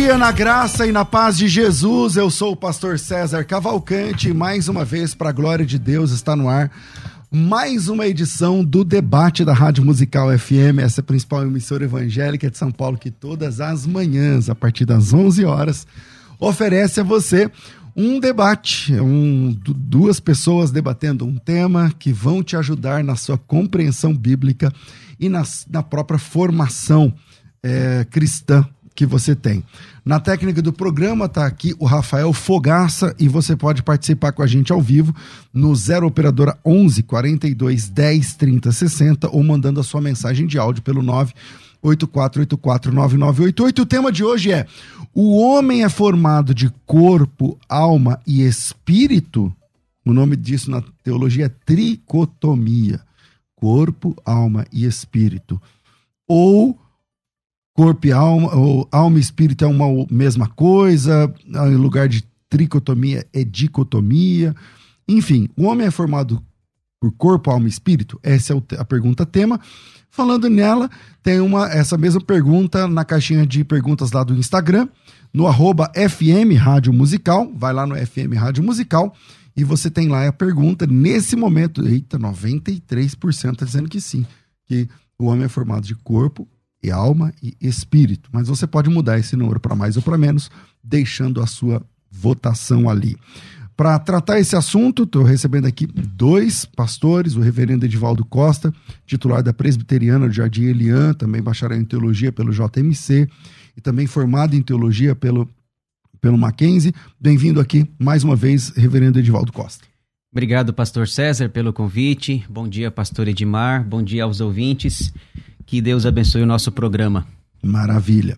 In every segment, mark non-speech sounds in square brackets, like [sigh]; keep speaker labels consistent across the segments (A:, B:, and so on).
A: Dia na graça e na paz de Jesus. Eu sou o pastor César Cavalcante e mais uma vez, para a glória de Deus, está no ar mais uma edição do debate da Rádio Musical FM, essa é principal emissora evangélica de São Paulo que todas as manhãs, a partir das 11 horas, oferece a você um debate, um, duas pessoas debatendo um tema que vão te ajudar na sua compreensão bíblica e na, na própria formação é, cristã que você tem. Na técnica do programa está aqui o Rafael Fogaça e você pode participar com a gente ao vivo no 0 operadora 11 42 10 30 60 ou mandando a sua mensagem de áudio pelo 9 84849988. O tema de hoje é: O homem é formado de corpo, alma e espírito? O nome disso na teologia é tricotomia. Corpo, alma e espírito. Ou corpo e alma, ou alma e espírito é uma mesma coisa, em lugar de tricotomia é dicotomia. Enfim, o homem é formado por corpo, alma e espírito? Essa é a pergunta tema. Falando nela, tem uma essa mesma pergunta na caixinha de perguntas lá do Instagram, no arroba FM Rádio Musical. Vai lá no FM Rádio Musical e você tem lá a pergunta. Nesse momento, eita, 93% está dizendo que sim, que o homem é formado de corpo, e alma e espírito. Mas você pode mudar esse número para mais ou para menos, deixando a sua votação ali. Para tratar esse assunto, estou recebendo aqui dois pastores, o reverendo Edivaldo Costa, titular da Presbiteriana do Jardim Elian, também bacharel em teologia pelo JMC e também formado em teologia pelo, pelo Mackenzie. Bem-vindo aqui mais uma vez, reverendo Edivaldo Costa.
B: Obrigado, pastor César, pelo convite. Bom dia, pastor Edmar. Bom dia aos ouvintes. Que Deus abençoe o nosso programa.
A: Maravilha.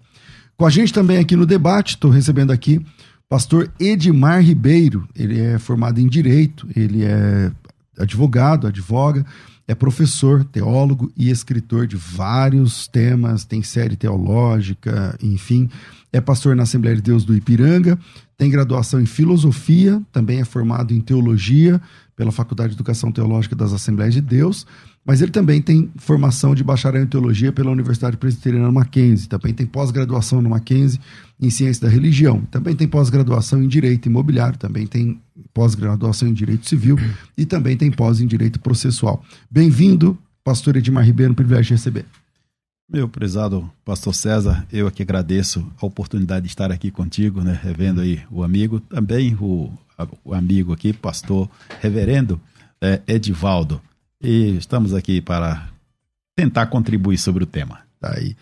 A: Com a gente também aqui no debate, estou recebendo aqui pastor Edmar Ribeiro. Ele é formado em Direito, ele é advogado, advoga, é professor, teólogo e escritor de vários temas, tem série teológica, enfim. É pastor na Assembleia de Deus do Ipiranga, tem graduação em filosofia, também é formado em teologia pela Faculdade de Educação Teológica das Assembleias de Deus mas ele também tem formação de bacharel em teologia pela Universidade Presbiteriana Mackenzie, também tem pós-graduação no Mackenzie em ciência da religião, também tem pós-graduação em direito imobiliário, também tem pós-graduação em direito civil e também tem pós em direito processual. Bem-vindo, pastor Edmar Ribeiro, privilégio de receber.
C: Meu prezado pastor César, eu aqui agradeço a oportunidade de estar aqui contigo, né, revendo aí o amigo, também o, o amigo aqui, pastor reverendo é, Edivaldo. E estamos aqui para tentar contribuir sobre o tema.
A: Tá aí.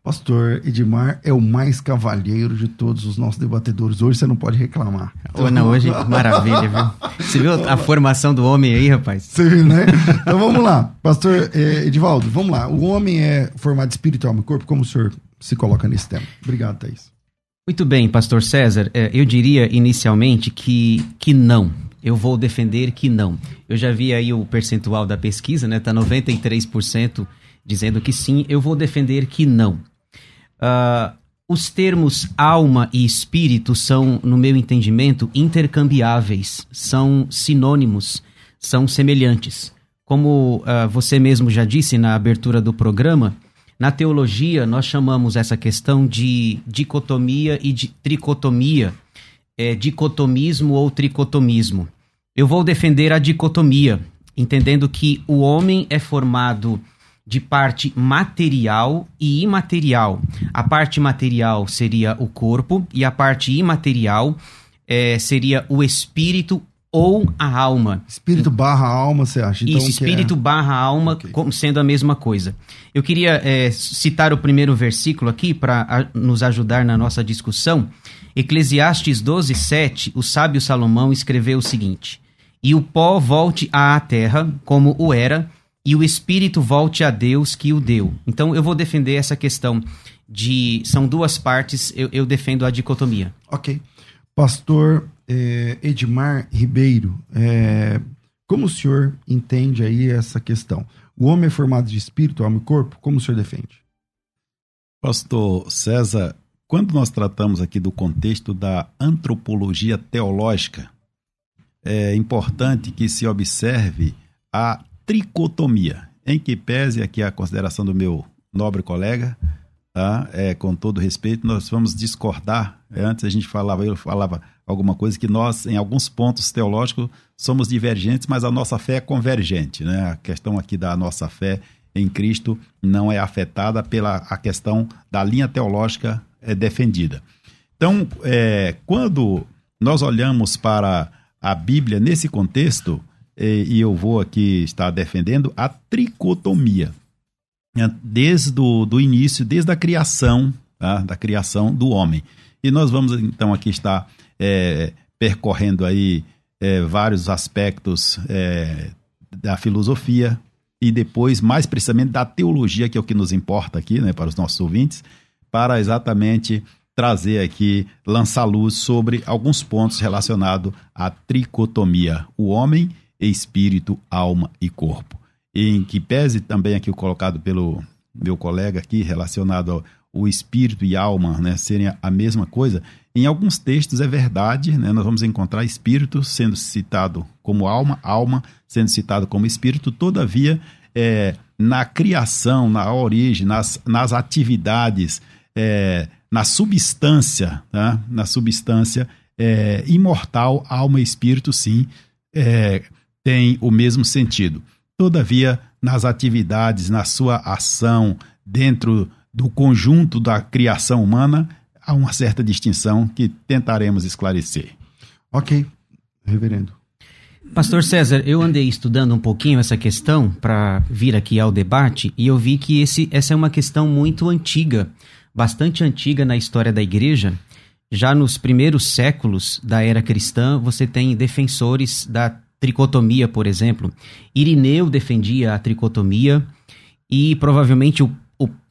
A: Pastor Edmar é o mais cavalheiro de todos os nossos debatedores. Hoje você não pode reclamar.
B: Oh, não, hoje [laughs] maravilha, viu? Você viu a formação do homem aí, rapaz?
A: Você viu, né? Então vamos lá. Pastor eh, Edivaldo, vamos lá. O homem é formado espírito, alma e corpo. Como o senhor se coloca nesse tema? Obrigado, Thaís.
B: Muito bem, pastor César. Eh, eu diria inicialmente que, que não eu vou defender que não. Eu já vi aí o percentual da pesquisa, né? Tá 93% dizendo que sim. Eu vou defender que não. Uh, os termos alma e espírito são, no meu entendimento, intercambiáveis, são sinônimos, são semelhantes. Como uh, você mesmo já disse na abertura do programa, na teologia nós chamamos essa questão de dicotomia e de tricotomia é, dicotomismo ou tricotomismo. Eu vou defender a dicotomia, entendendo que o homem é formado de parte material e imaterial. A parte material seria o corpo e a parte imaterial é, seria o espírito ou a alma.
A: Espírito barra alma, você acha?
B: Então, Isso, espírito é... barra alma, okay. como sendo a mesma coisa. Eu queria é, citar o primeiro versículo aqui para nos ajudar na nossa discussão. Eclesiastes 12, 7, o sábio Salomão escreveu o seguinte: E o pó volte à terra como o era, e o espírito volte a Deus que o deu. Então eu vou defender essa questão de. São duas partes, eu, eu defendo a dicotomia.
A: Ok. Pastor eh, Edmar Ribeiro, eh, como o senhor entende aí essa questão? O homem é formado de espírito, alma e corpo? Como o senhor defende?
C: Pastor César, quando nós tratamos aqui do contexto da antropologia teológica, é importante que se observe a tricotomia, em que pese aqui a consideração do meu nobre colega, tá? é, com todo respeito, nós vamos discordar. É, antes a gente falava, eu falava alguma coisa que nós, em alguns pontos teológicos, somos divergentes, mas a nossa fé é convergente. Né? A questão aqui da nossa fé em Cristo não é afetada pela a questão da linha teológica é, defendida. Então, é, quando nós olhamos para a Bíblia nesse contexto, e, e eu vou aqui estar defendendo a tricotomia. Né, desde o do início, desde a criação, tá? da criação do homem. E nós vamos então aqui estar é, percorrendo aí é, vários aspectos é, da filosofia e depois, mais precisamente, da teologia, que é o que nos importa aqui, né, para os nossos ouvintes, para exatamente trazer aqui, lançar luz sobre alguns pontos relacionados à tricotomia, o homem espírito, alma e corpo. Em que pese também aqui colocado pelo meu colega aqui, relacionado ao o espírito e alma né, serem a mesma coisa, em alguns textos é verdade, né, nós vamos encontrar espírito sendo citado como alma, alma sendo citado como espírito, todavia, é, na criação, na origem, nas, nas atividades, é, na substância, tá? na substância é, imortal, alma e espírito, sim, é, tem o mesmo sentido. Todavia, nas atividades, na sua ação, dentro do conjunto da criação humana, há uma certa distinção que tentaremos esclarecer.
A: Ok, reverendo.
B: Pastor César, eu andei estudando um pouquinho essa questão para vir aqui ao debate e eu vi que esse, essa é uma questão muito antiga, bastante antiga na história da igreja. Já nos primeiros séculos da era cristã, você tem defensores da tricotomia, por exemplo. Irineu defendia a tricotomia e provavelmente o,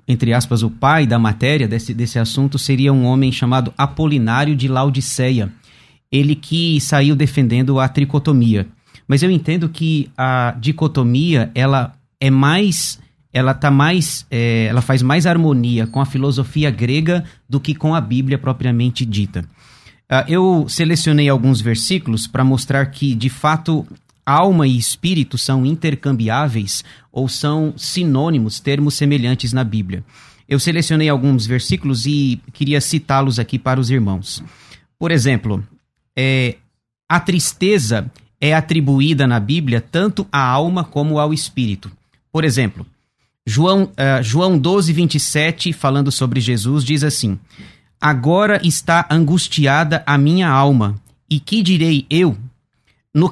B: entre aspas, o pai da matéria desse, desse assunto seria um homem chamado Apolinário de Laodiceia. Ele que saiu defendendo a tricotomia. Mas eu entendo que a dicotomia, ela é mais ela tá mais é, ela faz mais harmonia com a filosofia grega do que com a Bíblia propriamente dita. Uh, eu selecionei alguns versículos para mostrar que, de fato, alma e espírito são intercambiáveis ou são sinônimos, termos semelhantes na Bíblia. Eu selecionei alguns versículos e queria citá-los aqui para os irmãos. Por exemplo, é, a tristeza é atribuída na Bíblia tanto à alma como ao espírito. Por exemplo, João, uh, João 12, 27, falando sobre Jesus, diz assim: Agora está angustiada a minha alma. E que direi eu? No,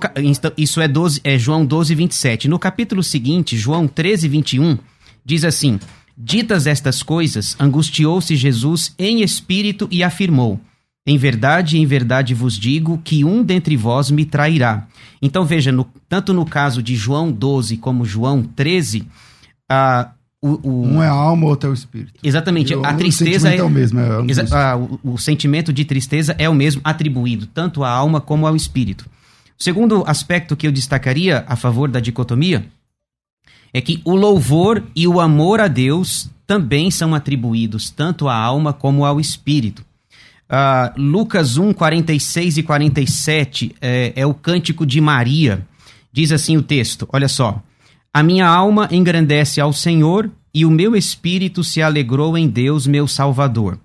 B: isso é, 12, é João 12, 27. No capítulo seguinte, João 13, 21, diz assim: Ditas estas coisas, angustiou-se Jesus em espírito e afirmou: Em verdade, em verdade vos digo que um dentre vós me trairá. Então veja, no, tanto no caso de João 12 como João 13, a
A: o, o... Um é a alma, outro é o espírito.
B: Exatamente. a tristeza é, é, o mesmo. É um a, o, o, sentimento de tristeza é o mesmo atribuído tanto à alma como ao espírito. O segundo aspecto que eu destacaria a favor da dicotomia é que o louvor e o amor a Deus também são atribuídos tanto à alma como ao espírito. Uh, Lucas 1, 46 e 47 é, é o cântico de Maria. Diz assim o texto: olha só. A minha alma engrandece ao Senhor e o meu espírito se alegrou em Deus, meu Salvador.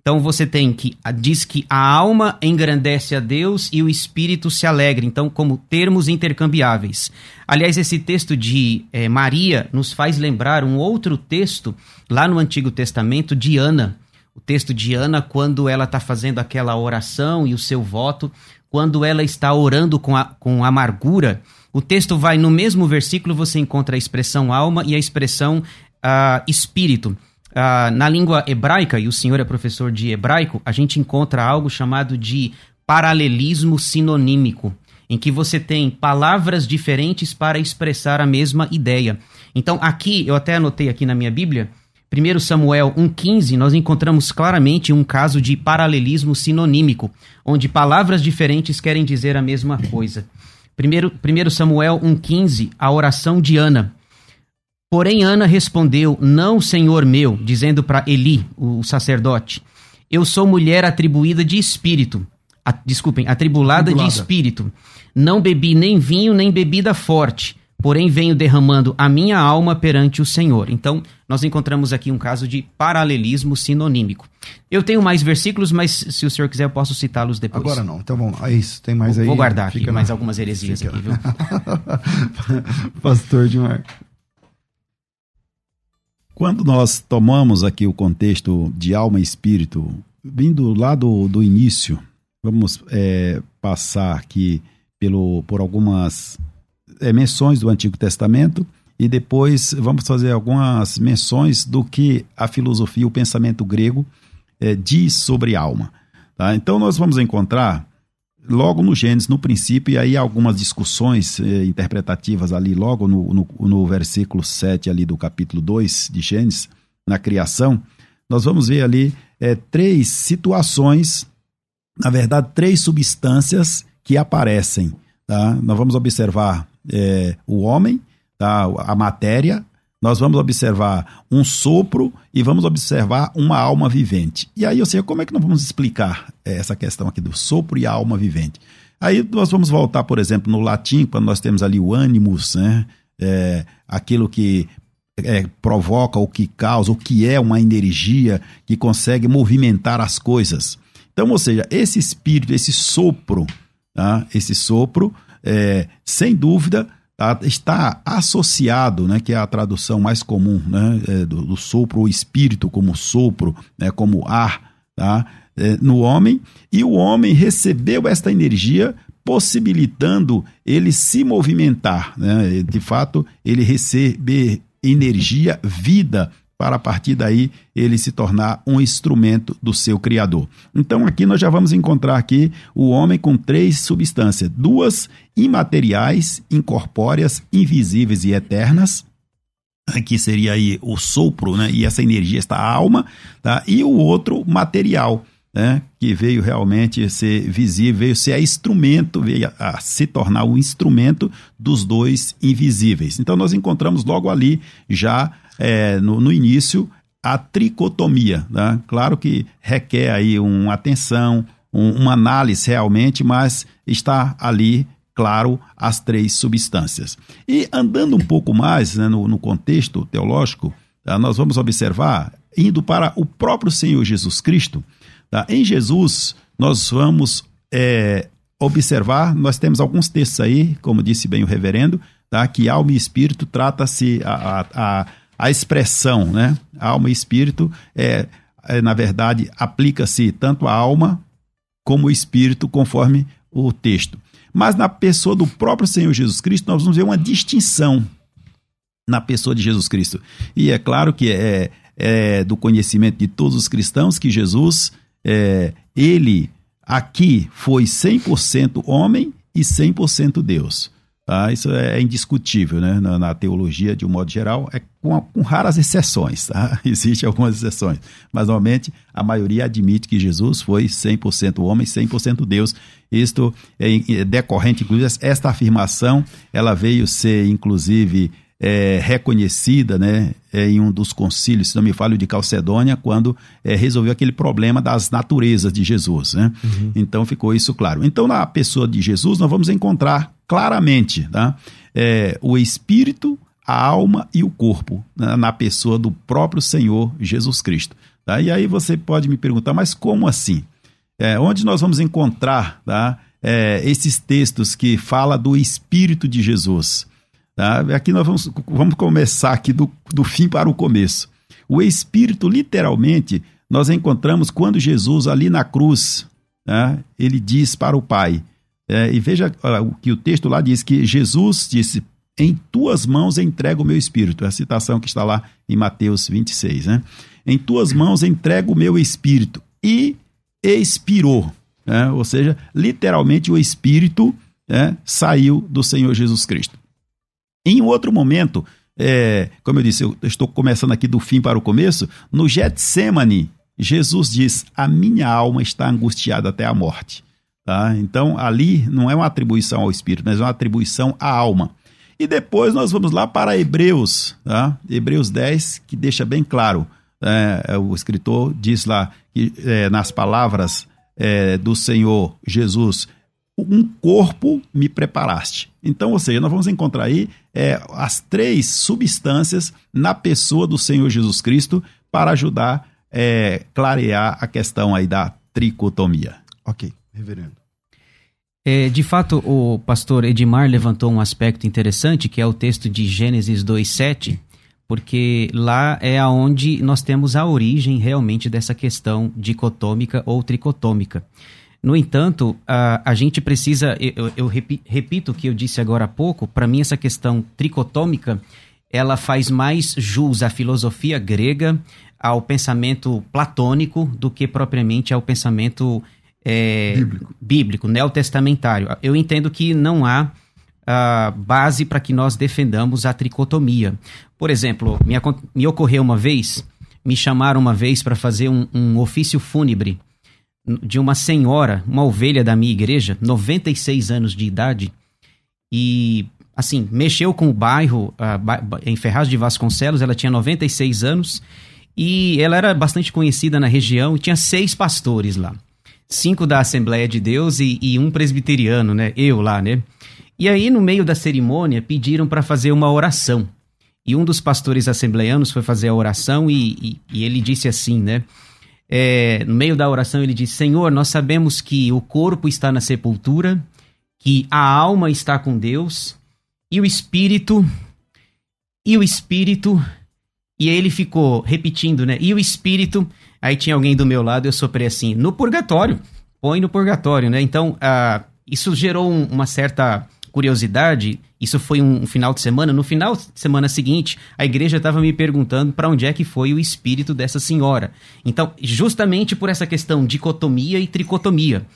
B: Então você tem que diz que a alma engrandece a Deus e o espírito se alegra. Então, como termos intercambiáveis. Aliás, esse texto de é, Maria nos faz lembrar um outro texto lá no Antigo Testamento de Ana. O texto de Ana, quando ela está fazendo aquela oração e o seu voto, quando ela está orando com, a, com amargura, o texto vai no mesmo versículo, você encontra a expressão alma e a expressão uh, espírito. Uh, na língua hebraica, e o senhor é professor de hebraico, a gente encontra algo chamado de paralelismo sinonímico, em que você tem palavras diferentes para expressar a mesma ideia. Então, aqui, eu até anotei aqui na minha Bíblia, 1 Samuel 1,15, nós encontramos claramente um caso de paralelismo sinonímico, onde palavras diferentes querem dizer a mesma coisa. 1 Samuel 1,15, a oração de Ana. Porém, Ana respondeu: Não, senhor meu, dizendo para Eli, o sacerdote, eu sou mulher atribuída de espírito. A, desculpem, atribulada, atribulada de espírito. Não bebi nem vinho, nem bebida forte, porém venho derramando a minha alma perante o Senhor. Então, nós encontramos aqui um caso de paralelismo sinonímico. Eu tenho mais versículos, mas se o senhor quiser, eu posso citá-los depois.
A: Agora não. Então vamos lá. É isso. Tem mais
B: vou,
A: aí.
B: Vou guardar aqui na... mais algumas heresias Fica... aqui, viu? [laughs]
A: Pastor Dimar.
C: Quando nós tomamos aqui o contexto de alma e espírito, vindo lá do, do início, vamos é, passar aqui pelo, por algumas é, menções do Antigo Testamento e depois vamos fazer algumas menções do que a filosofia, o pensamento grego é, diz sobre alma. Tá? Então nós vamos encontrar logo no Gênesis, no princípio, e aí algumas discussões eh, interpretativas ali, logo no, no, no, versículo 7 ali do capítulo 2 de Gênesis, na criação, nós vamos ver ali eh, três situações, na verdade, três substâncias que aparecem. Tá? Nós vamos observar eh, o homem, tá? a matéria, nós vamos observar um sopro e vamos observar uma alma vivente. E aí, ou seja, como é que nós vamos explicar eh, essa questão aqui do sopro e a alma vivente? Aí nós vamos voltar, por exemplo, no latim, quando nós temos ali o ânimos, né? É, aquilo que é, provoca, o que causa, o que é uma energia que consegue movimentar as coisas. Então, ou seja, esse espírito, esse sopro, tá? esse sopro, é, sem dúvida, está associado, né, que é a tradução mais comum né, é, do, do, sopro, o espírito como sopro, né, como ar, tá, é, no homem, e o homem recebeu esta energia possibilitando ele se movimentar, né, de fato, ele receber energia, vida para a partir daí ele se tornar um instrumento do seu criador. Então aqui nós já vamos encontrar aqui o homem com três substâncias, duas imateriais, incorpóreas, invisíveis e eternas, que seria aí o sopro, né? E essa energia está a alma, tá? E o outro material, né? Que veio realmente ser visível, veio ser instrumento, veio a, a se tornar o instrumento dos dois invisíveis. Então nós encontramos logo ali já é, no, no início a tricotomia. Né? Claro que requer aí uma atenção, um, uma análise realmente, mas está ali, claro, as três substâncias. E andando um pouco mais né, no, no, contexto teológico, tá? nós vamos observar, indo para o próprio Senhor Jesus Cristo, tá? em Jesus nós vamos é, observar, nós temos alguns textos aí, como disse bem o reverendo, tá? que alma e espírito trata-se a, a, a a expressão, né? Alma e espírito é, é na verdade, aplica-se tanto a alma como o espírito, conforme o texto. Mas na pessoa do próprio Senhor Jesus Cristo, nós vamos ver uma distinção na pessoa de Jesus Cristo. E é claro que é, é do conhecimento de todos os cristãos que Jesus, é, ele aqui foi 100% homem e 100% Deus. Tá? Isso é indiscutível né? na, na, teologia, de um modo geral, é com, com raras exceções. Tá? [laughs] Existem algumas exceções, mas normalmente a maioria admite que Jesus foi 100% homem, 100% Deus. Isto é, é decorrente, inclusive, esta afirmação ela veio ser, inclusive, é, reconhecida né, é, em um dos concílios, se não me falho, de Calcedônia, quando é, resolveu aquele problema das naturezas de Jesus. Né? Uhum. Então ficou isso claro. Então, na pessoa de Jesus, nós vamos encontrar claramente tá? É, o espírito, a alma e o corpo né, na pessoa do próprio Senhor Jesus Cristo. Tá? E aí você pode me perguntar, mas como assim? É, onde nós vamos encontrar tá, é, esses textos que fala do Espírito de Jesus? Tá? Aqui nós vamos, vamos começar aqui do, do fim para o começo. O Espírito, literalmente, nós encontramos quando Jesus, ali na cruz, né, ele diz para o Pai, é, e veja o que o texto lá diz, que Jesus disse, em tuas mãos entrego o meu espírito. É a citação que está lá em Mateus 26, né? Em tuas mãos entrego o meu espírito. E expirou. Né? Ou seja, literalmente o espírito né, saiu do Senhor Jesus Cristo. Em outro momento, é, como eu disse, eu estou começando aqui do fim para o começo, no Getsemane, Jesus diz: A minha alma está angustiada até a morte. Tá? Então, ali não é uma atribuição ao Espírito, mas é uma atribuição à alma. E depois nós vamos lá para Hebreus, tá? Hebreus 10, que deixa bem claro. É, o escritor diz lá que é, nas palavras é, do Senhor Jesus, um corpo me preparaste. Então, ou seja, nós vamos encontrar aí é, as três substâncias na pessoa do Senhor Jesus Cristo para ajudar é, clarear a questão aí da tricotomia.
A: Ok, reverendo.
B: É, de fato, o pastor Edmar levantou um aspecto interessante, que é o texto de Gênesis 2,7, porque lá é aonde nós temos a origem realmente dessa questão dicotômica ou tricotômica. No entanto, a, a gente precisa, eu, eu repito o que eu disse agora há pouco, para mim essa questão tricotômica, ela faz mais jus à filosofia grega, ao pensamento platônico, do que propriamente ao pensamento é, bíblico. bíblico, neotestamentário. Eu entendo que não há uh, base para que nós defendamos a tricotomia. Por exemplo, me, me ocorreu uma vez, me chamaram uma vez para fazer um, um ofício fúnebre de uma senhora, uma ovelha da minha igreja, 96 anos de idade, e assim, mexeu com o bairro uh, em Ferraz de Vasconcelos, ela tinha 96 anos e ela era bastante conhecida na região e tinha seis pastores lá. Cinco da Assembleia de Deus e, e um presbiteriano, né? Eu lá, né? E aí, no meio da cerimônia, pediram para fazer uma oração. E um dos pastores assembleianos foi fazer a oração e, e, e ele disse assim, né? é, no meio da oração, ele diz: Senhor, nós sabemos que o corpo está na sepultura, que a alma está com Deus, e o espírito, e o espírito, e ele ficou repetindo, né? E o espírito, aí tinha alguém do meu lado, eu soprei assim: no purgatório, põe no purgatório, né? Então, uh, isso gerou um, uma certa curiosidade, isso foi um, um, final de semana. No final de semana seguinte, a igreja estava me perguntando para onde é que foi o espírito dessa senhora. Então, justamente por essa questão dicotomia e tricotomia.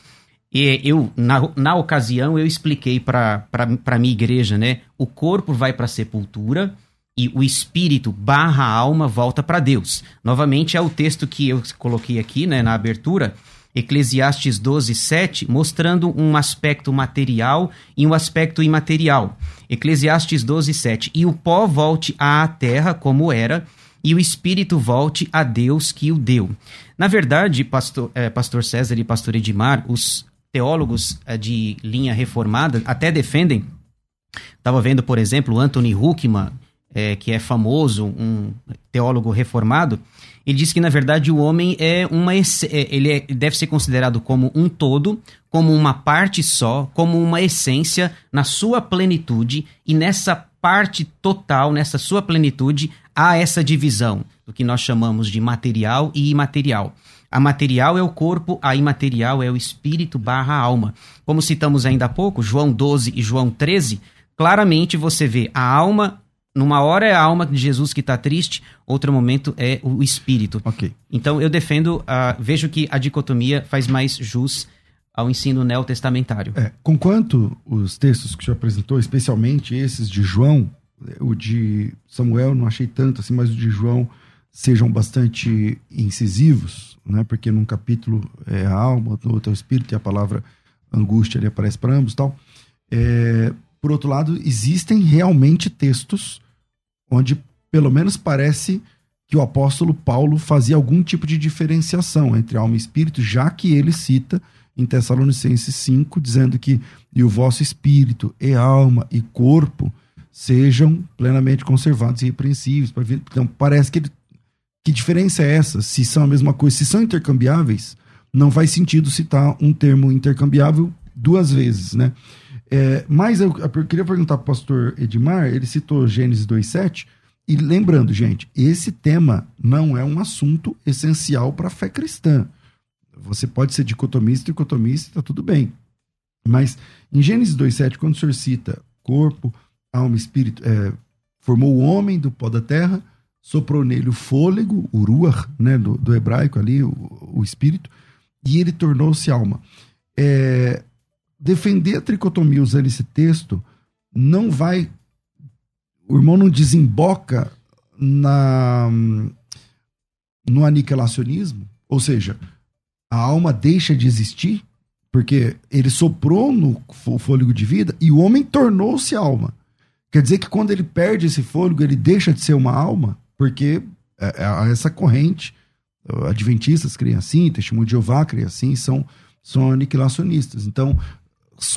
B: E eu, na, na ocasião, eu expliquei para a minha igreja, né? O corpo vai para a sepultura e o espírito barra alma volta para Deus. Novamente, é o texto que eu coloquei aqui, né, na abertura, Eclesiastes 12, 7, mostrando um aspecto material e um aspecto imaterial. Eclesiastes 12, 7. E o pó volte à terra como era, e o espírito volte a Deus que o deu. Na verdade, pastor, é, pastor César e pastor Edmar, os teólogos é, de linha reformada até defendem. Estava vendo, por exemplo, Anthony Huckman, é, que é famoso, um teólogo reformado, ele diz que na verdade o homem é uma é, ele é, deve ser considerado como um todo, como uma parte só, como uma essência na sua plenitude e nessa parte total, nessa sua plenitude, há essa divisão do que nós chamamos de material e imaterial. A material é o corpo, a imaterial é o espírito barra alma. Como citamos ainda há pouco, João 12 e João 13, claramente você vê a alma numa hora é a alma de Jesus que está triste, outro momento é o espírito.
A: Ok.
B: Então eu defendo, uh, vejo que a dicotomia faz mais jus ao ensino neotestamentário.
A: É, conquanto os textos que o senhor apresentou, especialmente esses de João, o de Samuel não achei tanto assim, mas o de João sejam bastante incisivos, né? Porque num capítulo é a alma, no outro é o espírito e a palavra angústia ali aparece para ambos, tal. É, por outro lado, existem realmente textos onde pelo menos parece que o apóstolo Paulo fazia algum tipo de diferenciação entre alma e espírito, já que ele cita em Tessalonicenses 5, dizendo que e o vosso espírito, e alma e corpo sejam plenamente conservados e irrepreensíveis. Então, parece que ele Que diferença é essa? Se são a mesma coisa, se são intercambiáveis, não faz sentido citar um termo intercambiável duas vezes, né? É, mas eu, eu, queria perguntar para o pastor Edmar, ele citou Gênesis 2,7, e lembrando, gente, esse tema não é um assunto essencial para a fé cristã. Você pode ser dicotomista, dicotomista, tá tudo bem. Mas em Gênesis 2,7, quando o senhor cita corpo, alma, espírito, é, formou o homem do pó da terra, soprou nele o fôlego, o ruach, né, do, do hebraico ali, o, o, espírito, e ele tornou-se alma. É, defender a tricotomia usando esse texto não vai. O irmão não desemboca na, no aniquilacionismo, ou seja, a alma deixa de existir, porque ele soprou no fôlego de vida e o homem tornou-se alma. Quer dizer que quando ele perde esse fôlego, ele deixa de ser uma alma? Porque é, é, essa corrente, adventistas criam assim, testemunho de Jeová cria assim, são, são aniquilacionistas. Então,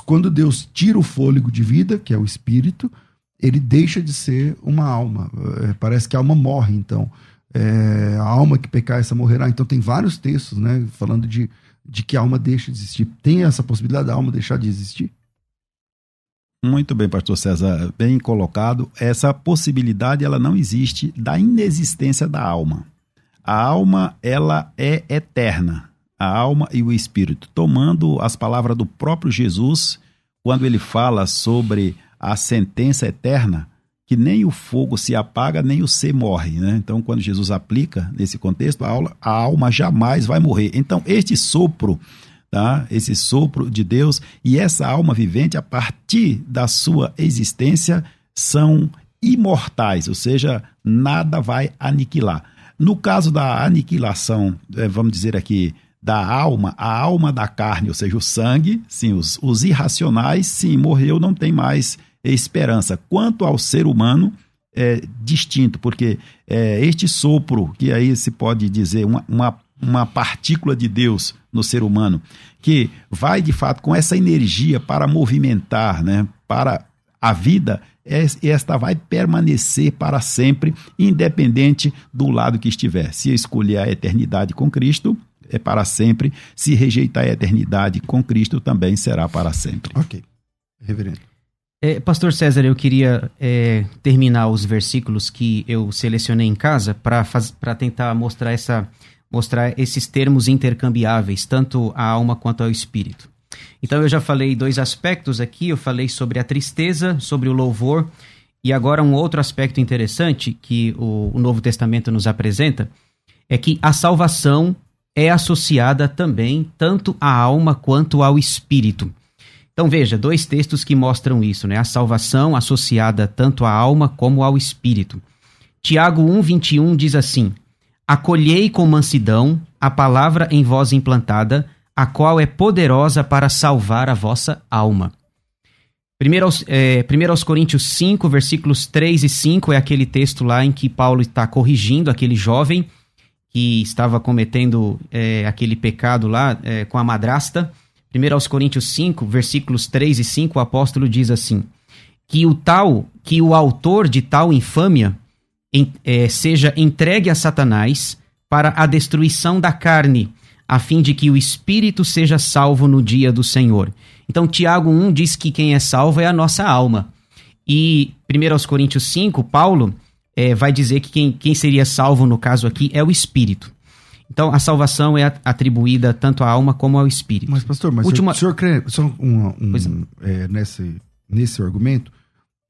A: quando Deus tira o fôlego de vida, que é o espírito, ele deixa de ser uma alma. É, parece que a alma morre, então. É, a alma que pecar, essa morrerá. Então tem vários textos, né, falando de, de que a alma deixa de existir. Tem essa possibilidade da alma deixar de existir?
C: Muito bem, pastor César, bem colocado. Essa possibilidade ela não existe da inexistência da alma. A alma ela é eterna, a alma e o espírito. Tomando as palavras do próprio Jesus, quando ele fala sobre a sentença eterna, que nem o fogo se apaga, nem o ser morre. Né? Então, quando Jesus aplica nesse contexto, a, aula, a alma jamais vai morrer. Então, este sopro tá? esse sopro de Deus e essa alma vivente, a partir da sua existência, são imortais, ou seja, nada vai aniquilar. No caso da aniquilação, é, vamos dizer aqui, da alma, a alma da carne, ou seja, o sangue, sim, os, os irracionais, sim, morreu, não tem mais esperança. Quanto ao ser humano, é distinto, porque é, este sopro, que aí se pode dizer uma, uma uma partícula de Deus no ser humano, que vai de fato com essa energia para movimentar, né, para a vida, esta vai permanecer para sempre, independente do lado que estiver. Se escolher a eternidade com Cristo, é para sempre. Se rejeitar a eternidade com Cristo, também será para sempre.
A: Ok. Reverendo.
B: É, Pastor César, eu queria é, terminar os versículos que eu selecionei em casa para tentar mostrar essa mostrar esses termos intercambiáveis, tanto a alma quanto ao espírito. Então eu já falei dois aspectos aqui, eu falei sobre a tristeza, sobre o louvor, e agora um outro aspecto interessante que o, o Novo Testamento nos apresenta é que a salvação é associada também tanto à alma quanto ao espírito. Então veja, dois textos que mostram isso, né? A salvação associada tanto à alma como ao espírito. Tiago 1:21 diz assim: Acolhei com mansidão a palavra em vós implantada, a qual é poderosa para salvar a vossa alma. Primeiro aos, é, primeiro aos Coríntios 5, versículos 3 e 5 é aquele texto lá em que Paulo está corrigindo aquele jovem que estava cometendo é, aquele pecado lá é, com a madrasta. Primeiro aos Coríntios 5, versículos 3 e 5, o apóstolo diz assim: que o tal, que o autor de tal infâmia em, é, seja entregue a Satanás para a destruição da carne, a fim de que o espírito seja salvo no dia do Senhor. Então, Tiago 1 diz que quem é salvo é a nossa alma. E 1 Coríntios 5, Paulo é, vai dizer que quem, quem seria salvo no caso aqui é o espírito. Então, a salvação é atribuída tanto à alma como ao espírito.
A: Mas, pastor, mas Última... o senhor crê só um, um é. É, nesse, nesse argumento,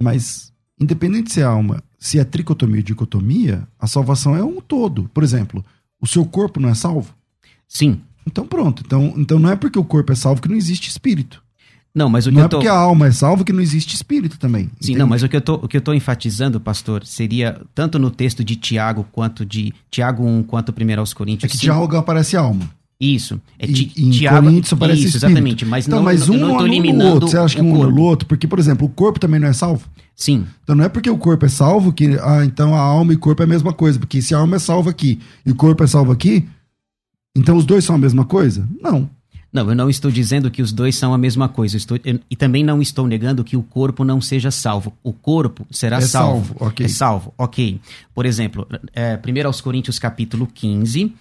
A: mas independente se é alma se é tricotomia ou dicotomia, a salvação é um todo. Por exemplo, o seu corpo não é salvo?
B: Sim.
A: Então pronto. Então, então não é porque o corpo é salvo que não existe espírito.
B: Não, mas o
A: que
B: não
A: é tô... porque a alma é salva que não existe espírito também.
B: Sim, entende? não, mas o que, eu tô, o que eu tô enfatizando, pastor, seria tanto no texto de Tiago quanto de Tiago 1 quanto 1 aos Coríntios.
A: É que 5. Tiago aparece alma.
B: Isso.
A: É e, em Tiago, Coríntios aparece isso, espírito.
B: exatamente. Mas
A: então,
B: não,
A: mas um não tô eliminando o outro. Você acha que um no outro? Porque, por exemplo, o corpo também não é salvo?
B: Sim.
A: Então não é porque o corpo é salvo que ah, então a alma e o corpo é a mesma coisa. Porque se a alma é salva aqui e o corpo é salvo aqui, então os dois são a mesma coisa? Não.
B: Não, eu não estou dizendo que os dois são a mesma coisa. Estou, eu, e também não estou negando que o corpo não seja salvo. O corpo será
A: É
B: salvo.
A: salvo, ok.
B: É salvo, ok. Por exemplo, é, 1 aos Coríntios capítulo 15,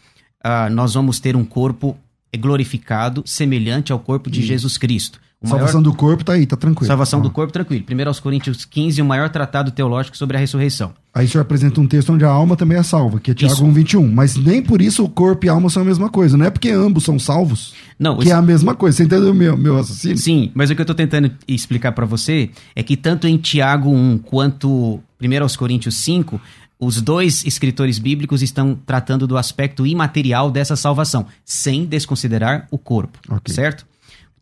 B: ah, nós vamos ter um corpo glorificado, semelhante ao corpo de Jesus Cristo. O maior-
A: Salvação do corpo tá aí, tá tranquilo.
B: Salvação do
A: Ah.
B: corpo, tranquilo. 1 aos Coríntios 15, o maior tratado teológico sobre a ressurreição.
A: Aí o senhor apresenta um texto onde a alma também é salva, que é Tiago
B: Isso.
A: 1,21. Mas nem por isso o corpo e a alma são a mesma coisa. Não é porque ambos são salvos
B: Não,
A: que
B: esse-
A: é a mesma coisa. Você entendeu o meu, meu raciocínio?
B: Sim, mas o que eu estou tentando explicar para você é que tanto em Tiago 1 quanto 1 aos Coríntios 5, os dois escritores bíblicos estão tratando do aspecto imaterial dessa salvação, sem desconsiderar o corpo,
A: Ok.
B: certo?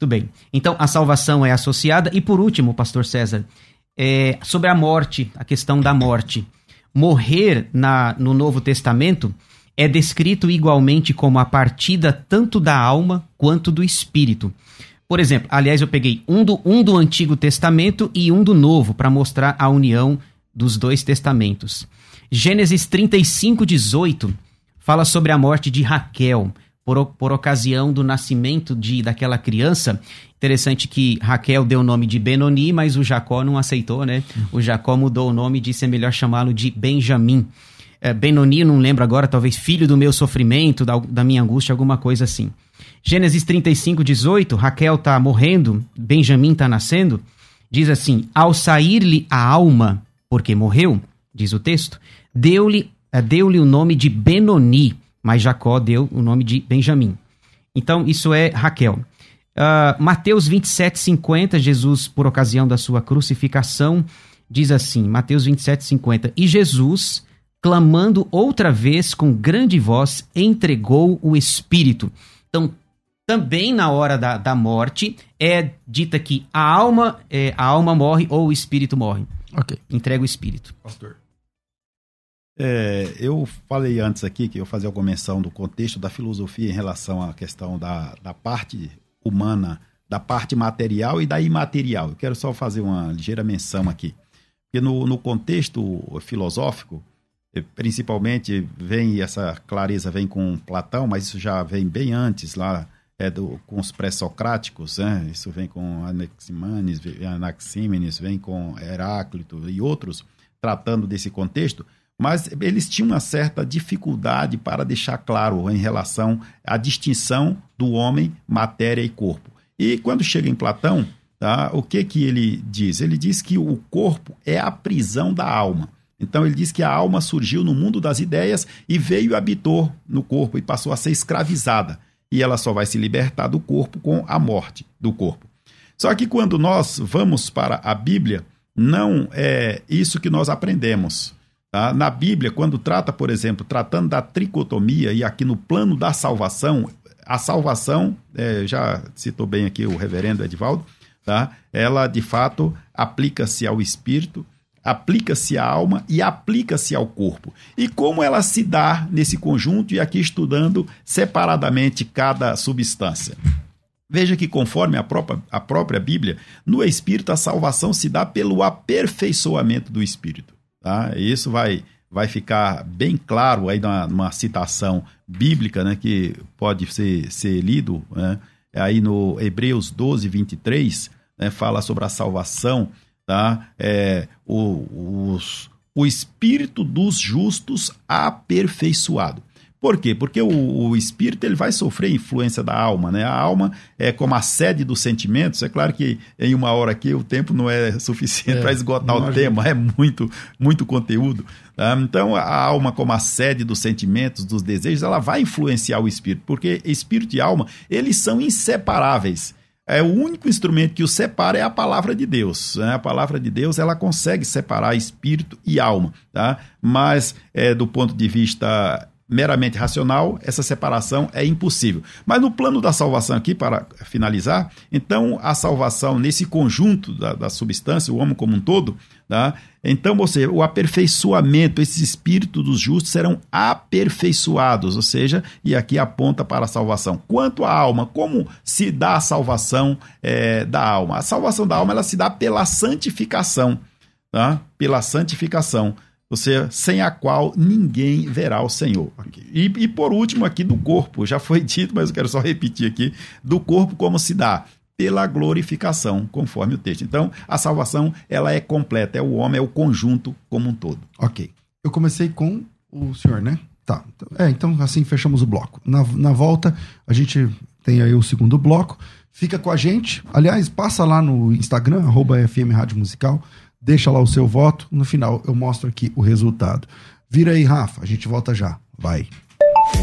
B: Muito bem. Então, a salvação é associada. E por último, pastor César, é, sobre a morte, a questão da morte. Morrer na, no Novo Testamento é descrito igualmente como a partida tanto da alma quanto do espírito. Por exemplo, aliás, eu peguei um do, um do Antigo Testamento e um do Novo para mostrar a união dos dois testamentos. Gênesis 35, 18 fala sobre a morte de Raquel por, por ocasião do nascimento de daquela criança. Interessante que Raquel deu o nome de Benoni, mas o Jacó não aceitou, né? O Jacó mudou o nome e disse é melhor chamá-lo de Benjamim. É, Benoni, não lembro agora, talvez filho do meu sofrimento, da, da minha angústia, alguma coisa assim. Gênesis 35, 18, Raquel está morrendo, Benjamim está nascendo. Diz assim: Ao sair-lhe a alma, porque morreu, diz o texto, deu-lhe eh, deu-lhe o nome de Benoni, mas Jacó deu o nome de Benjamim. Então, isso é Raquel. Ah, Mateus 27, 50, Jesus, por ocasião da sua crucificação, diz assim: Mateus 27, 50. E Jesus, clamando outra vez com grande voz, entregou o Espírito. Então, também na hora da, da morte, é dita que a alma, é, a alma morre ou o espírito morre.
A: Ok.
B: Entrega o espírito.
A: Pastor.
C: É, eu falei antes aqui que eu fazia alguma menção do contexto da filosofia em relação à questão da, da parte humana, da parte material e da imaterial. Eu quero só fazer uma ligeira menção aqui. Porque no, no contexto filosófico, eh, principalmente vem essa clareza vem com Platão, mas isso já vem bem antes lá é do, com os pré-socráticos, né? Isso vem com Anaximenes, Anaxímenes, vem com Heráclito e outros tratando desse contexto, mas eles tinham uma certa dificuldade para deixar claro em relação à distinção do homem, matéria e corpo. E quando chega em Platão, tá, o que que ele diz? Ele diz que o corpo é a prisão da alma. Então ele diz que a alma surgiu no mundo das ideias e veio e habitou no corpo e passou a ser escravizada. E ela só vai se libertar do corpo com a morte do corpo. Só que quando nós vamos para a Bíblia, não é isso que nós aprendemos. Tá? Na Bíblia, quando trata, por exemplo, tratando da tricotomia e aqui no plano da salvação, a salvação, é, já citou bem aqui o reverendo Edivaldo, tá? ela de fato aplica-se ao espírito, aplica-se à alma e aplica-se ao corpo. E como ela se dá nesse conjunto, e aqui estudando separadamente cada substância. Veja que, conforme a própria, a própria Bíblia, no Espírito a salvação se dá pelo aperfeiçoamento do Espírito. Tá? Isso vai, vai ficar bem claro aí numa, numa citação bíblica né, que pode ser, ser lido né, aí no Hebreus 12, 23, né, fala sobre a salvação, tá? é, o, os, o Espírito dos justos aperfeiçoado. Por quê? Porque o, o, espírito ele vai sofrer influência da alma, né? A alma é como a sede dos sentimentos. É claro que em uma hora aqui o tempo não é [laughs] suficiente
A: É,
C: para esgotar o tema, é muito, muito conteúdo. tá? Então a alma como a sede dos sentimentos, dos desejos, ela vai influenciar o espírito, porque espírito e alma eles são inseparáveis. É o único instrumento que os separa é a palavra de Deus. Né? A palavra de Deus ela consegue separar espírito e alma, tá? Mas é, do ponto de vista meramente racional, essa separação é impossível. Mas no plano da salvação aqui, para finalizar, então a salvação nesse conjunto da, da substância, o homem como um todo, tá? então, ou seja, o aperfeiçoamento, esses espíritos dos justos serão aperfeiçoados, ou seja, e aqui aponta para a salvação. Quanto à alma, como se dá a salvação é, da alma? A salvação da alma ela se dá pela santificação, tá? pela santificação. Você, sem a qual ninguém verá o Senhor. E, e por último, aqui do corpo, já foi [laughs] dito, mas eu quero só repetir aqui: do corpo, como se dá? Pela glorificação, conforme o texto. Então, a salvação, ela é completa, é o homem, é o conjunto como um todo.
A: Ok. Eu comecei com o senhor, né? Tá. É, então assim fechamos o bloco. Na, na volta, a gente tem aí o segundo bloco. Fica com a gente. Aliás, passa lá no Instagram, arroba FM Rádio Musical deixa lá o seu voto. No final eu mostro aqui o resultado. Vira aí, Rafa, a gente volta já. Vai.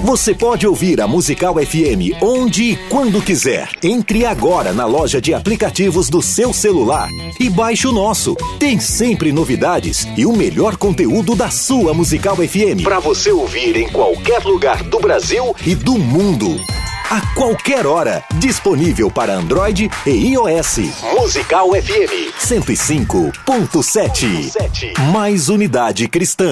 D: Você pode ouvir a Musical FM onde e quando quiser. Entre agora na loja de aplicativos do seu celular e baixe o nosso. Tem sempre novidades e o melhor conteúdo da sua Musical FM para você ouvir em qualquer lugar do Brasil e do mundo a qualquer hora. Disponível para Android e iOS. Musical FM 105.7. Mais unidade cristã.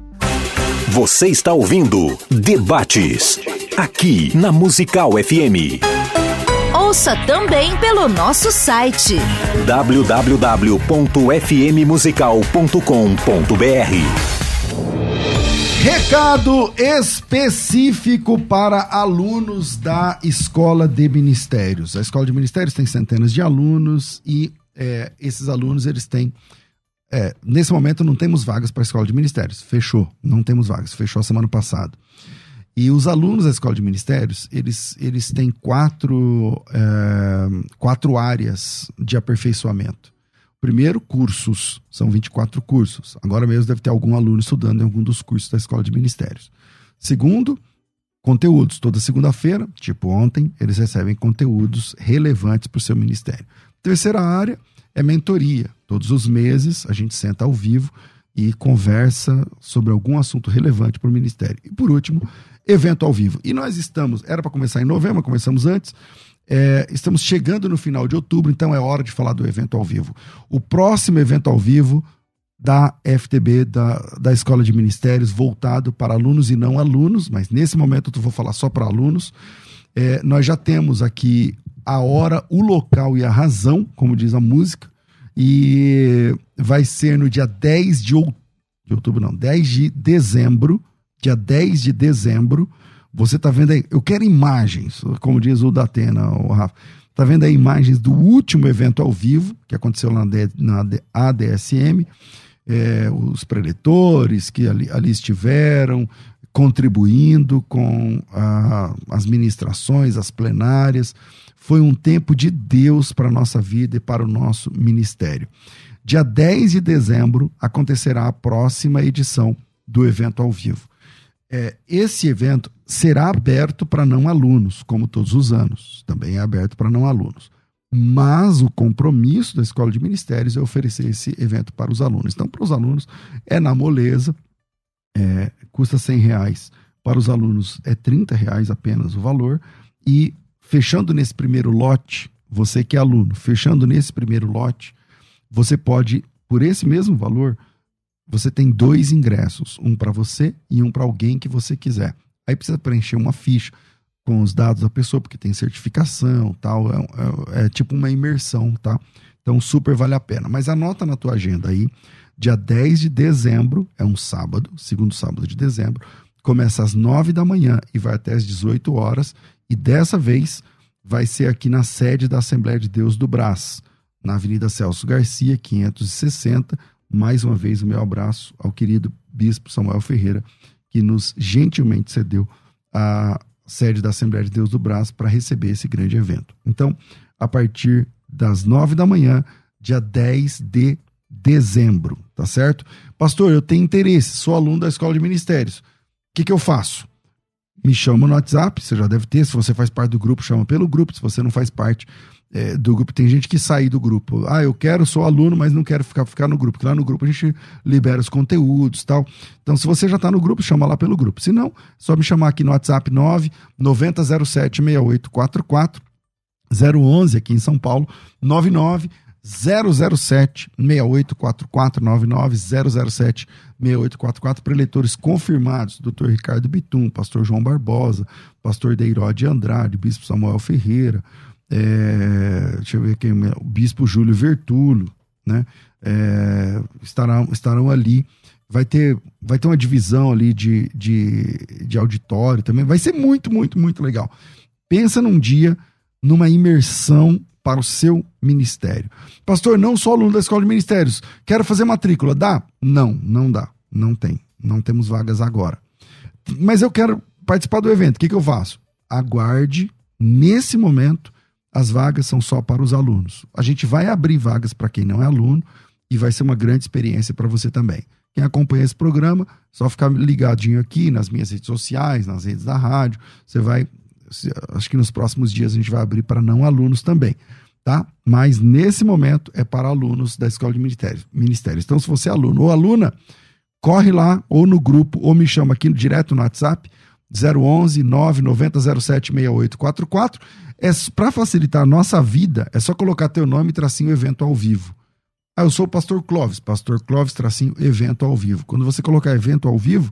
D: Você está ouvindo Debates, aqui na Musical FM.
E: Ouça também pelo nosso site
D: www.fmmusical.com.br.
A: Recado específico para alunos da Escola de Ministérios. A Escola de Ministérios tem centenas de alunos e é, esses alunos eles têm é, nesse momento não temos vagas para a escola de ministérios. Fechou. Não temos vagas. Fechou semana passada. E os alunos da escola de ministérios, eles, eles têm quatro, é, quatro áreas de aperfeiçoamento. Primeiro, cursos. São 24 cursos. Agora mesmo deve ter algum aluno estudando em algum dos cursos da escola de ministérios. Segundo, conteúdos. Toda segunda-feira, tipo ontem, eles recebem conteúdos relevantes para o seu ministério. Terceira área é mentoria. Todos os meses a gente senta ao vivo e conversa sobre algum assunto relevante para o Ministério. E por último, evento ao vivo. E nós estamos, era para começar em novembro, começamos antes. É, estamos chegando no final de outubro, então é hora de falar do evento ao vivo. O próximo evento ao vivo da FTB, da, da Escola de Ministérios, voltado para alunos e não alunos, mas nesse momento eu vou falar só para alunos. É, nós já temos aqui a hora, o local e a razão, como diz a música, e vai ser no dia 10 de, out... de outubro, não, 10 de dezembro, dia 10 de dezembro. Você tá vendo aí, eu quero imagens, como diz o Datena, o Rafa. Tá vendo aí imagens do último evento ao vivo, que aconteceu na, na ADSM, é, os preletores que ali, ali estiveram, contribuindo com a, as ministrações, as plenárias. Foi um tempo de Deus para a nossa vida e para o nosso ministério. Dia 10 de dezembro acontecerá a próxima edição do evento ao vivo. É, esse evento será aberto para não alunos, como todos os anos. Também é aberto para não alunos. Mas o compromisso da Escola de Ministérios é oferecer esse evento para os alunos. Então, para os alunos, é na moleza, é, custa 100 reais. Para os alunos, é 30 reais apenas o valor. E fechando nesse primeiro lote, você que é aluno, fechando nesse primeiro lote, você pode, por esse mesmo valor, você tem dois ingressos, um para você e um para alguém que você quiser. Aí precisa preencher uma ficha com os dados da pessoa, porque tem certificação, tal, é, é, é tipo uma imersão, tá? Então super vale a pena. Mas anota na tua agenda aí, dia 10 de dezembro, é um sábado, segundo sábado de dezembro, começa às 9 da manhã e vai até às 18 horas e dessa vez vai ser aqui na sede da Assembleia de Deus do Brás, na Avenida Celso Garcia, 560. Mais uma vez, o meu abraço ao querido Bispo Samuel Ferreira, que nos gentilmente cedeu a sede da Assembleia de Deus do Brás para receber esse grande evento. Então, a partir das nove da manhã, dia 10 de dezembro, tá certo? Pastor, eu tenho interesse, sou aluno da Escola de Ministérios. O que, que eu faço? Me chama no WhatsApp, você já deve ter. Se você faz parte do grupo, chama pelo grupo. Se você não faz parte, é, do grupo. Tem gente que sai do grupo. Ah, eu quero, sou aluno, mas não quero ficar, ficar no grupo. Porque lá no grupo a gente libera os conteúdos tal. Então, se você já está no grupo, chama lá pelo grupo. Se não, só me chamar aqui no WhatsApp 9 9007 6844 011 aqui em São Paulo, 99 007 6844 99 007 6844 para eleitores confirmados, Dr. Ricardo Bitum, pastor João Barbosa, pastor Deirode Andrade, bispo Samuel Ferreira, é, deixa eu ver quem, o bispo Júlio Vertulo, né? É, estarão, estarão ali. Vai ter, vai ter uma divisão ali de, de, de auditório também. Vai ser muito, muito, muito legal. Pensa num dia, numa imersão para o seu ministério. Pastor, não sou aluno da escola de ministérios. Quero fazer matrícula. Dá? Não, não dá. Não tem. Não temos vagas agora. Mas eu quero participar do evento. O que, que eu faço? Aguarde. Nesse momento, as vagas são só para os alunos. A gente vai abrir vagas para quem não é aluno e vai ser uma grande experiência para você também. Quem acompanha esse programa, só ficar ligadinho aqui nas minhas redes sociais, nas redes da rádio. Você vai acho que nos próximos dias a gente vai abrir para não alunos também, tá? Mas nesse momento é para alunos da Escola de Ministérios. ministérios. Então, se você é aluno ou aluna, corre lá ou no grupo ou me chama aqui direto no WhatsApp 011 990 07 6844. É para facilitar a nossa vida, é só colocar teu nome tracinho evento ao vivo. Ah, eu sou o pastor Clóvis, pastor Clóvis tracinho evento ao vivo. Quando você colocar evento ao vivo,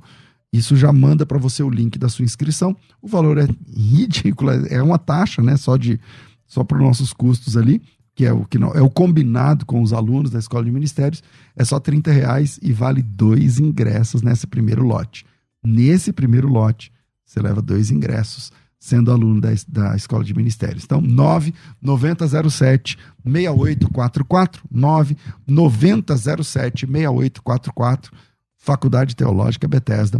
A: isso já manda para você o link da sua inscrição. O valor é ridículo, é uma taxa, né? Só de só para os nossos custos ali, que é o que não, é o combinado com os alunos da escola de ministérios, é só 30 reais e vale dois ingressos nesse primeiro lote. Nesse primeiro lote, você leva dois ingressos sendo aluno da, da Escola de Ministérios. Então, 99007 6844, 99007 6844, Faculdade Teológica Bethesda,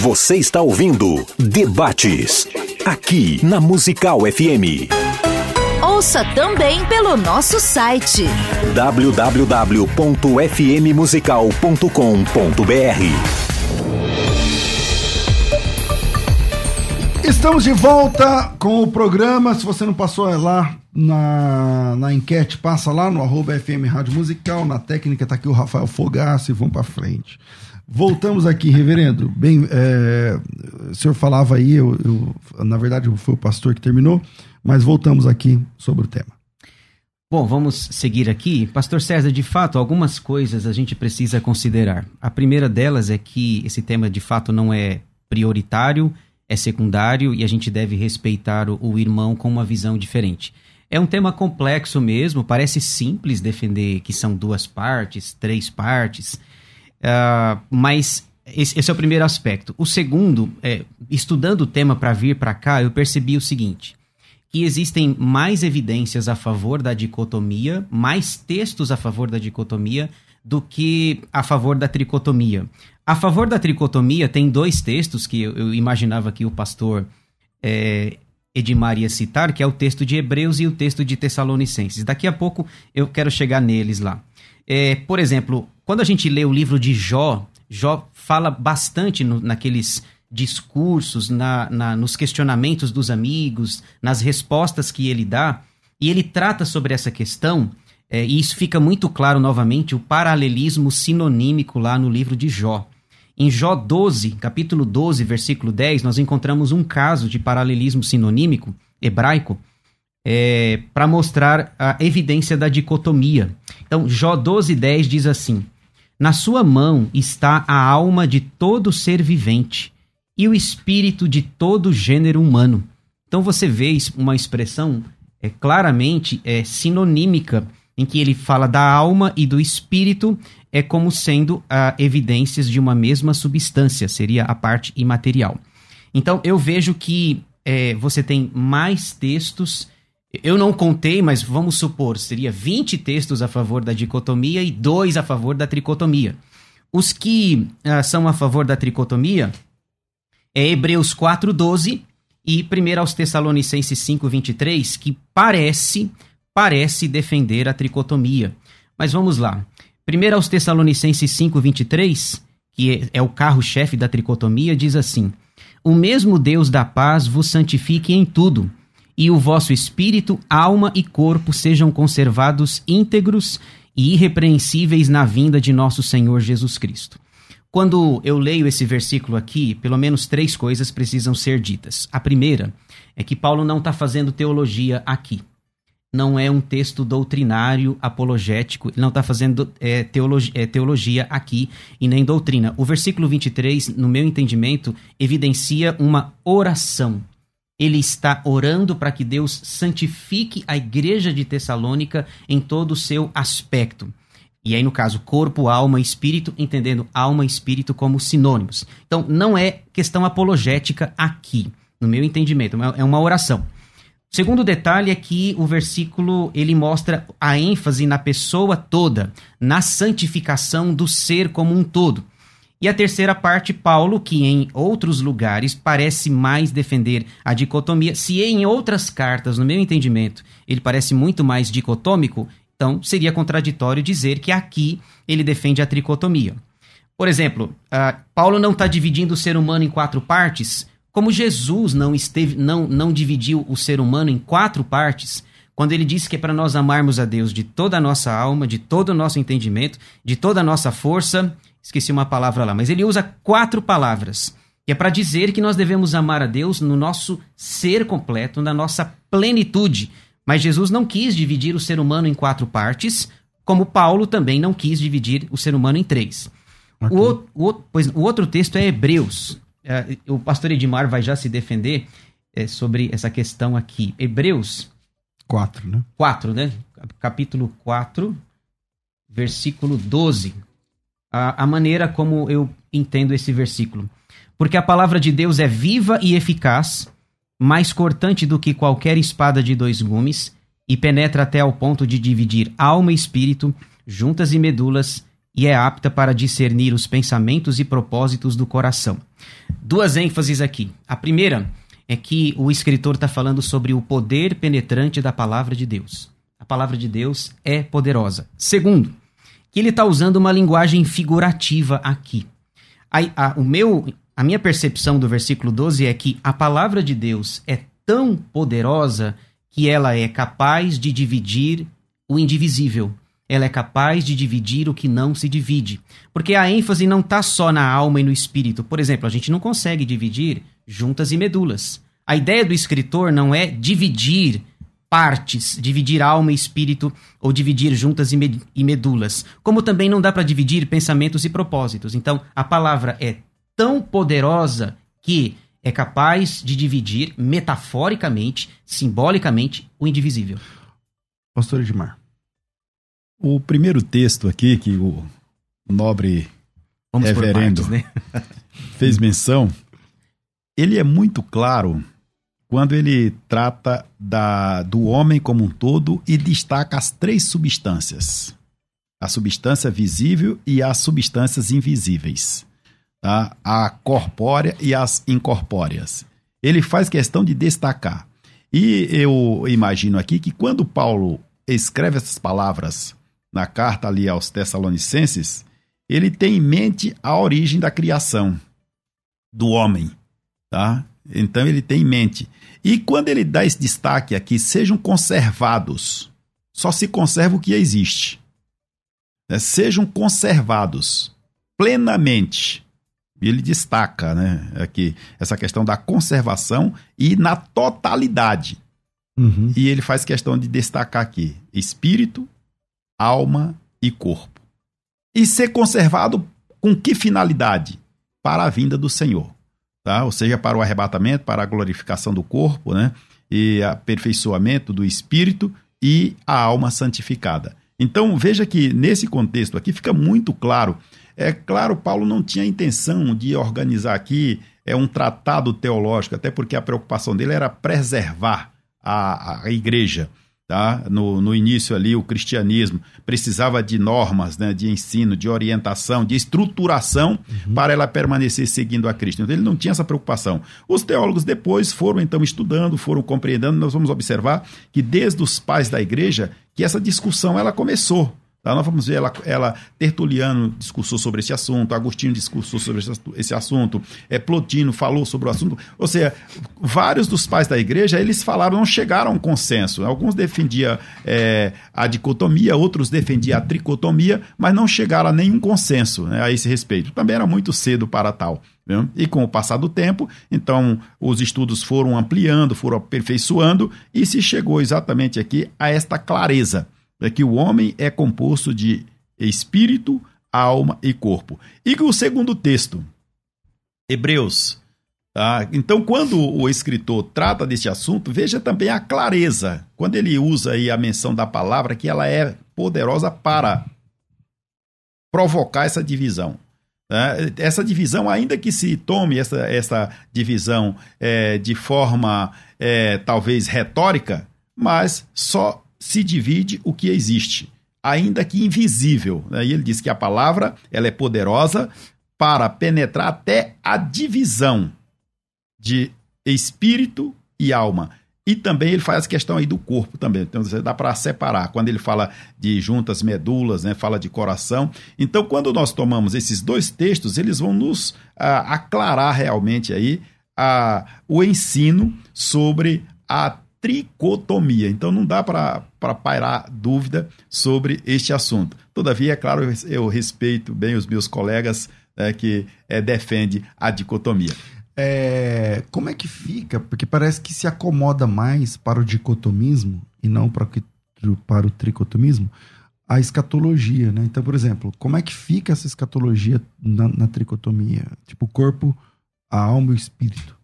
D: Você está ouvindo Debates, aqui na Musical FM.
E: Ouça também pelo nosso site
D: www.fmmusical.com.br.
A: Estamos de volta com o programa. Se você não passou é lá na, na enquete, passa lá no arroba FM Rádio Musical. Na técnica tá aqui o Rafael Fogaço e vamos para frente. Voltamos aqui, reverendo. Bem, é, o senhor falava aí, eu, eu, na verdade foi o pastor que terminou, mas voltamos aqui sobre o tema.
B: Bom, vamos seguir aqui. Pastor César, de fato, algumas coisas a gente precisa considerar. A primeira delas é que esse tema de fato não é prioritário, é secundário e a gente deve respeitar o, o irmão com uma visão diferente. É um tema complexo mesmo, parece simples defender que são duas partes, três partes Uh, mas esse, esse, é o primeiro aspecto. O segundo, é, estudando o tema para vir para cá, eu percebi o seguinte: que existem mais evidências a favor da dicotomia, mais textos a favor da dicotomia do que a favor da tricotomia. A favor da tricotomia tem dois textos que eu, eu imaginava que o pastor é, Edmar ia citar, que é o texto de Hebreus e o texto de Tessalonicenses. Daqui a pouco eu quero chegar neles lá. É, por exemplo, quando a gente lê o livro de Jó, Jó fala bastante no, naqueles discursos, na, na, nos questionamentos dos amigos, nas respostas que ele dá, e ele trata sobre essa questão, é, e isso fica muito claro novamente, o paralelismo sinonímico lá no livro de Jó. Em Jó 12, capítulo 12, versículo 10, nós encontramos um caso de paralelismo sinonímico hebraico é, para mostrar a evidência da dicotomia. Então, Jó 12, 10 diz assim: Na sua mão está a alma de todo ser vivente e o espírito de todo gênero humano. Então, você vê uma expressão é, claramente é, sinonímica em que ele fala da alma e do espírito é como sendo ah, evidências de uma mesma substância, seria a parte imaterial. Então eu vejo que é, você tem mais textos Eu não contei, mas vamos supor, seria 20 textos a favor da dicotomia e dois a favor da tricotomia. Os que uh, são a favor da tricotomia é Hebreus 4:12 e 1 aos Tessalonicenses 5:23, que parece parece defender a tricotomia. Mas vamos lá. 1 aos Tessalonicenses 5:23, que é o carro-chefe da tricotomia, diz assim: O mesmo Deus da paz vos santifique em tudo e o vosso espírito, alma e corpo sejam conservados íntegros e irrepreensíveis na vinda de nosso Senhor Jesus Cristo. Quando eu leio esse versículo aqui, pelo menos três coisas precisam ser ditas. A primeira é que Paulo não está fazendo teologia aqui. Não é um texto doutrinário, apologético, ele não está fazendo é, teologia, é, teologia aqui e nem doutrina. O versículo 23, no meu entendimento, evidencia uma oração ele está orando para que Deus santifique a igreja de Tessalônica em todo o seu aspecto. E aí, no caso, corpo, alma, espírito, entendendo alma e espírito como sinônimos. Então, não é questão apologética aqui, no meu entendimento, é uma oração. O segundo detalhe é que o versículo ele mostra a ênfase na pessoa toda, na santificação do ser como um todo. E a terceira parte, Paulo, que em outros lugares parece mais defender a dicotomia, se em outras cartas, no meu entendimento, ele parece muito mais dicotômico, então seria contraditório dizer que aqui ele defende a tricotomia. Por exemplo, uh, Paulo não está dividindo o ser humano em quatro partes, como Jesus não esteve, não, não dividiu o ser humano em quatro partes, quando ele disse que é para nós amarmos a Deus de toda a nossa alma, de todo o nosso entendimento, de toda a nossa força esqueci uma palavra lá, mas ele usa quatro palavras, que é para dizer que nós devemos amar a Deus no nosso ser completo, na nossa plenitude. Mas Jesus não quis dividir o ser humano em quatro partes, como Paulo também não quis dividir o ser humano em três. Okay. O, o, pois, o outro texto é Hebreus. É, o pastor Edmar vai já se defender é, sobre essa questão aqui. Hebreus
A: 4, né?
B: 4, né? Capítulo 4, versículo 12 a, a maneira como eu entendo esse versículo. Porque a palavra de Deus é viva e eficaz, mais cortante do que qualquer espada de dois gumes, e penetra até ao ponto de dividir alma e espírito, juntas e medulas, e é apta para discernir os pensamentos e propósitos do coração. Duas ênfases aqui. A primeira é que o escritor está falando sobre o poder penetrante da palavra de Deus. A palavra de Deus é poderosa. Segundo, que ele está usando uma linguagem figurativa aqui. A, a, o meu, a minha percepção do versículo 12 é que a palavra de Deus é tão poderosa que ela é capaz de dividir o indivisível. Ela é capaz de dividir o que não se divide. Porque a ênfase não está só na alma e no espírito. Por exemplo, a gente não consegue dividir juntas e medulas. A ideia do escritor não é dividir partes, dividir alma e espírito ou dividir juntas e medulas. Como também não dá para dividir pensamentos e propósitos. Então, a palavra é tão poderosa que é capaz de dividir metaforicamente, simbolicamente, o indivisível.
A: Pastor Edmar.
C: O primeiro texto aqui que o nobre Vamos reverendo partes, né? [laughs] fez menção, ele é muito claro quando ele trata da, do homem como um todo e destaca as três substâncias: a substância visível e as substâncias invisíveis, tá? a corpórea e as incorpóreas. Ele faz questão de destacar. E eu imagino aqui que quando Paulo escreve essas palavras na carta ali aos Tessalonicenses, ele tem em mente a origem da criação do homem, tá? Então ele tem em mente. E quando ele dá esse destaque aqui, sejam conservados. Só se conserva o que existe. Né? Sejam conservados plenamente. E ele destaca né, aqui essa questão da conservação e na totalidade. Uhum. E ele faz questão de destacar aqui: espírito, alma e corpo. E ser conservado com que finalidade? Para a vinda do Senhor tá? ou seja, para o arrebatamento, para a glorificação do corpo, né? e aperfeiçoamento do espírito e a alma santificada. Então, veja que nesse contexto aqui fica muito claro. É claro, Paulo não tinha intenção de organizar aqui é um tratado teológico, até porque a preocupação dele era preservar a, a igreja. Tá? No, no início ali, o cristianismo precisava de normas, né, de ensino, de orientação, de estruturação uhum. para ela permanecer seguindo a Cristo. Então, ele não tinha essa preocupação. Os teólogos depois foram então estudando, foram compreendendo. Nós vamos observar que desde os pais da igreja que essa discussão ela começou. Tá? Nós vamos ver ela, ela, Tertuliano discursou sobre esse assunto, Agostinho discursou sobre esse assunto, é, Plotino falou sobre o assunto. Ou seja, vários dos pais da igreja, eles falaram, não chegaram a um consenso. Alguns defendiam é, a dicotomia, outros defendiam a tricotomia, mas não chegaram a nenhum consenso né, a esse respeito. Também era muito cedo para tal. E com o passar do tempo, então os estudos foram ampliando, foram aperfeiçoando e se chegou exatamente aqui a esta clareza é que o homem é composto de espírito, alma e corpo. E o segundo texto, Hebreus. Tá? Então, quando o escritor trata desse assunto, veja também a clareza, quando ele usa aí a menção da palavra, que ela é poderosa para provocar essa divisão. Tá? Essa divisão, ainda que se tome essa, essa divisão é, de forma é, talvez retórica, mas só se divide o que existe, ainda que invisível. Né? E ele diz que a palavra ela é poderosa para penetrar até a divisão de espírito e alma. E também ele faz questão aí do corpo também. Então dá para separar. Quando ele fala de juntas medulas, né, fala de coração. Então, quando nós tomamos esses dois textos, eles vão nos ah, aclarar realmente aí ah, o ensino sobre a tricotomia. Então não dá para pairar dúvida sobre este assunto. Todavia, é claro, eu, respeito bem os meus colegas né, que é, defendem a dicotomia.
A: É, como é que fica? Porque parece que se acomoda mais para o dicotomismo e não para, para o tricotomismo a escatologia, né? Então, por exemplo, como é que fica essa escatologia na, na tricotomia? Tipo, corpo, a alma e o espírito.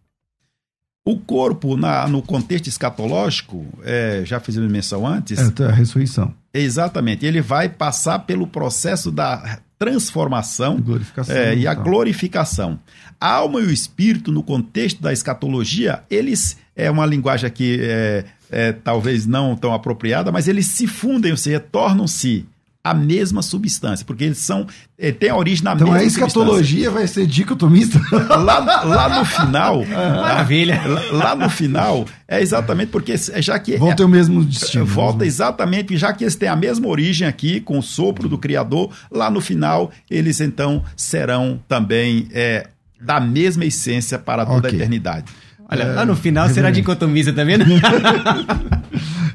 C: O corpo, na, no contexto escatológico, é, já fizemos menção antes.
A: É, a ressurreição.
C: Exatamente. Ele vai passar pelo processo da transformação é, e a então. glorificação. A alma e o espírito, no contexto da escatologia, eles. É uma linguagem aqui é, é, talvez não tão apropriada, mas eles se fundem, ou seja, tornam-se a mesma substância, porque eles são é, têm a origem na
A: então,
C: mesma
A: substância. Então a escatologia vai ser dicotomista?
C: Lá, lá no final, [laughs] maravilha. Lá, lá, no final é exatamente porque é, já que
A: vão
C: é,
A: ter o mesmo destino.
C: Volta mesmo. exatamente, já que eles têm a mesma origem aqui com o sopro do Criador, lá no final eles então serão também é, da mesma essência para toda okay. a eternidade.
B: Olha, é, lá no final será dicotomista, tá vendo? [laughs]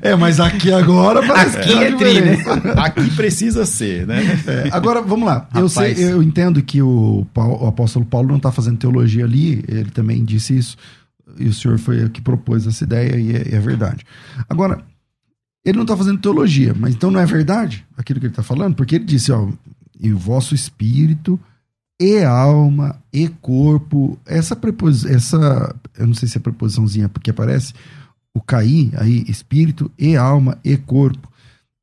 A: é, mas aqui agora [laughs]
B: Aqui é tri, né?
C: Aqui precisa ser, né?
A: É, agora, vamos lá. Eu, sei, eu entendo que o, o apóstolo Paulo não está fazendo teologia ali, ele também disse isso, e o senhor foi o que propôs essa ideia, e é, é verdade. Agora, ele não está fazendo teologia, mas então não é verdade aquilo que ele está falando? Porque ele disse, ó, e o vosso espírito e alma e corpo. Essa preposição, essa, eu não sei se é preposiçãozinha porque aparece o cair aí, espírito e alma e corpo.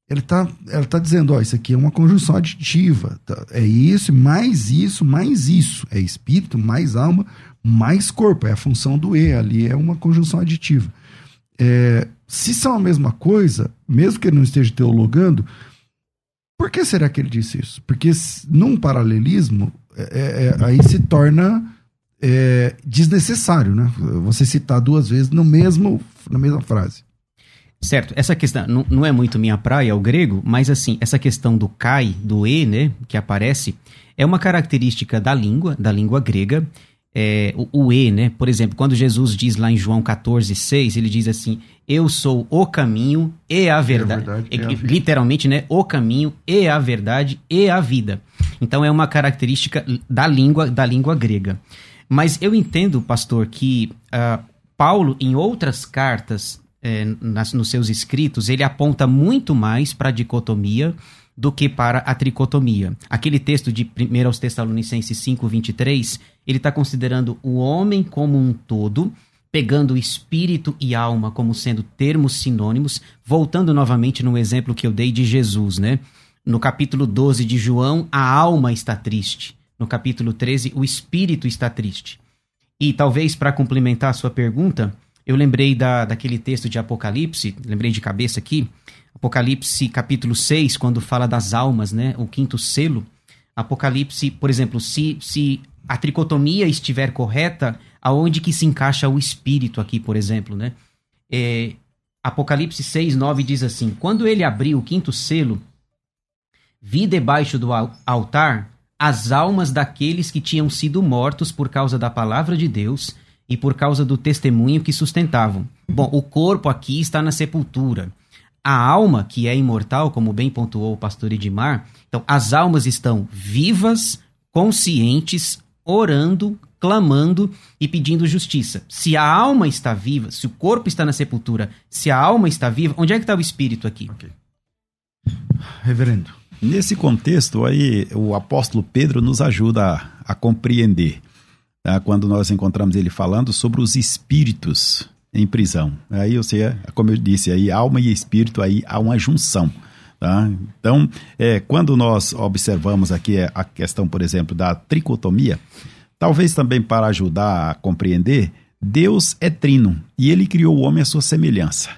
A: Ele tá, ela tá dizendo, ó, isso aqui é uma conjunção aditiva. Tá? É isso, mais isso, mais isso. É espírito, mais alma, mais corpo. É a função do E ali, é uma conjunção aditiva. É, se são a mesma coisa, mesmo que ele não esteja teologando, por que será que ele disse isso? Porque num paralelismo, é, é, é, aí se torna é, desnecessário, né? Você citar duas vezes no mesmo, na mesma frase.
B: Certo, essa questão não, não é muito minha praia, o grego, mas assim, essa questão do kai, do e, né, que aparece, é uma característica da língua, da língua grega, é, o, o, E, né? Por exemplo, quando Jesus diz lá em João 14, 6, ele diz assim: Eu sou o caminho e a verdade. É a verdade e, a literalmente, né? O caminho e a verdade e a vida. Então é uma característica da língua, da língua grega. Mas eu entendo, pastor, que uh, Paulo, em outras cartas, eh, nas, nos seus escritos, ele aponta muito mais para a dicotomia do que para a tricotomia. Aquele texto de 1 aos Tessalonicenses 5, 23, ele está considerando o homem como um todo, pegando espírito e alma como sendo termos sinônimos, voltando novamente no exemplo que eu dei de Jesus, né? No capítulo 12 de João, a alma está triste. No capítulo 13, o espírito está triste. E talvez para complementar a sua pergunta, eu lembrei da, daquele texto de Apocalipse, lembrei de cabeça aqui, Apocalipse capítulo 6, quando fala das almas, né? O quinto selo. Apocalipse, por exemplo, se, se a tricotomia estiver correta, aonde que se encaixa o espírito aqui, por exemplo, né? É, Apocalipse 6, 9 diz assim: Quando ele abriu o quinto selo, vi debaixo do altar as almas daqueles que tinham sido mortos por causa da palavra de Deus e por causa do testemunho que sustentavam. Bom, o corpo aqui está na sepultura. A alma, que é imortal, como bem pontuou o pastor Edmar, então as almas estão vivas, conscientes, orando, clamando e pedindo justiça. Se a alma está viva, se o corpo está na sepultura, se a alma está viva, onde é que está o espírito aqui? Okay.
A: Reverendo.
C: Nesse contexto aí, o apóstolo Pedro nos ajuda a, a compreender tá? quando nós encontramos ele falando sobre os espíritos em prisão. Aí você, como eu disse, aí alma e espírito aí há uma junção. Tá? Então, é, quando nós observamos aqui a questão, por exemplo, da tricotomia, talvez também para ajudar a compreender, Deus é trino e ele criou o homem à sua semelhança.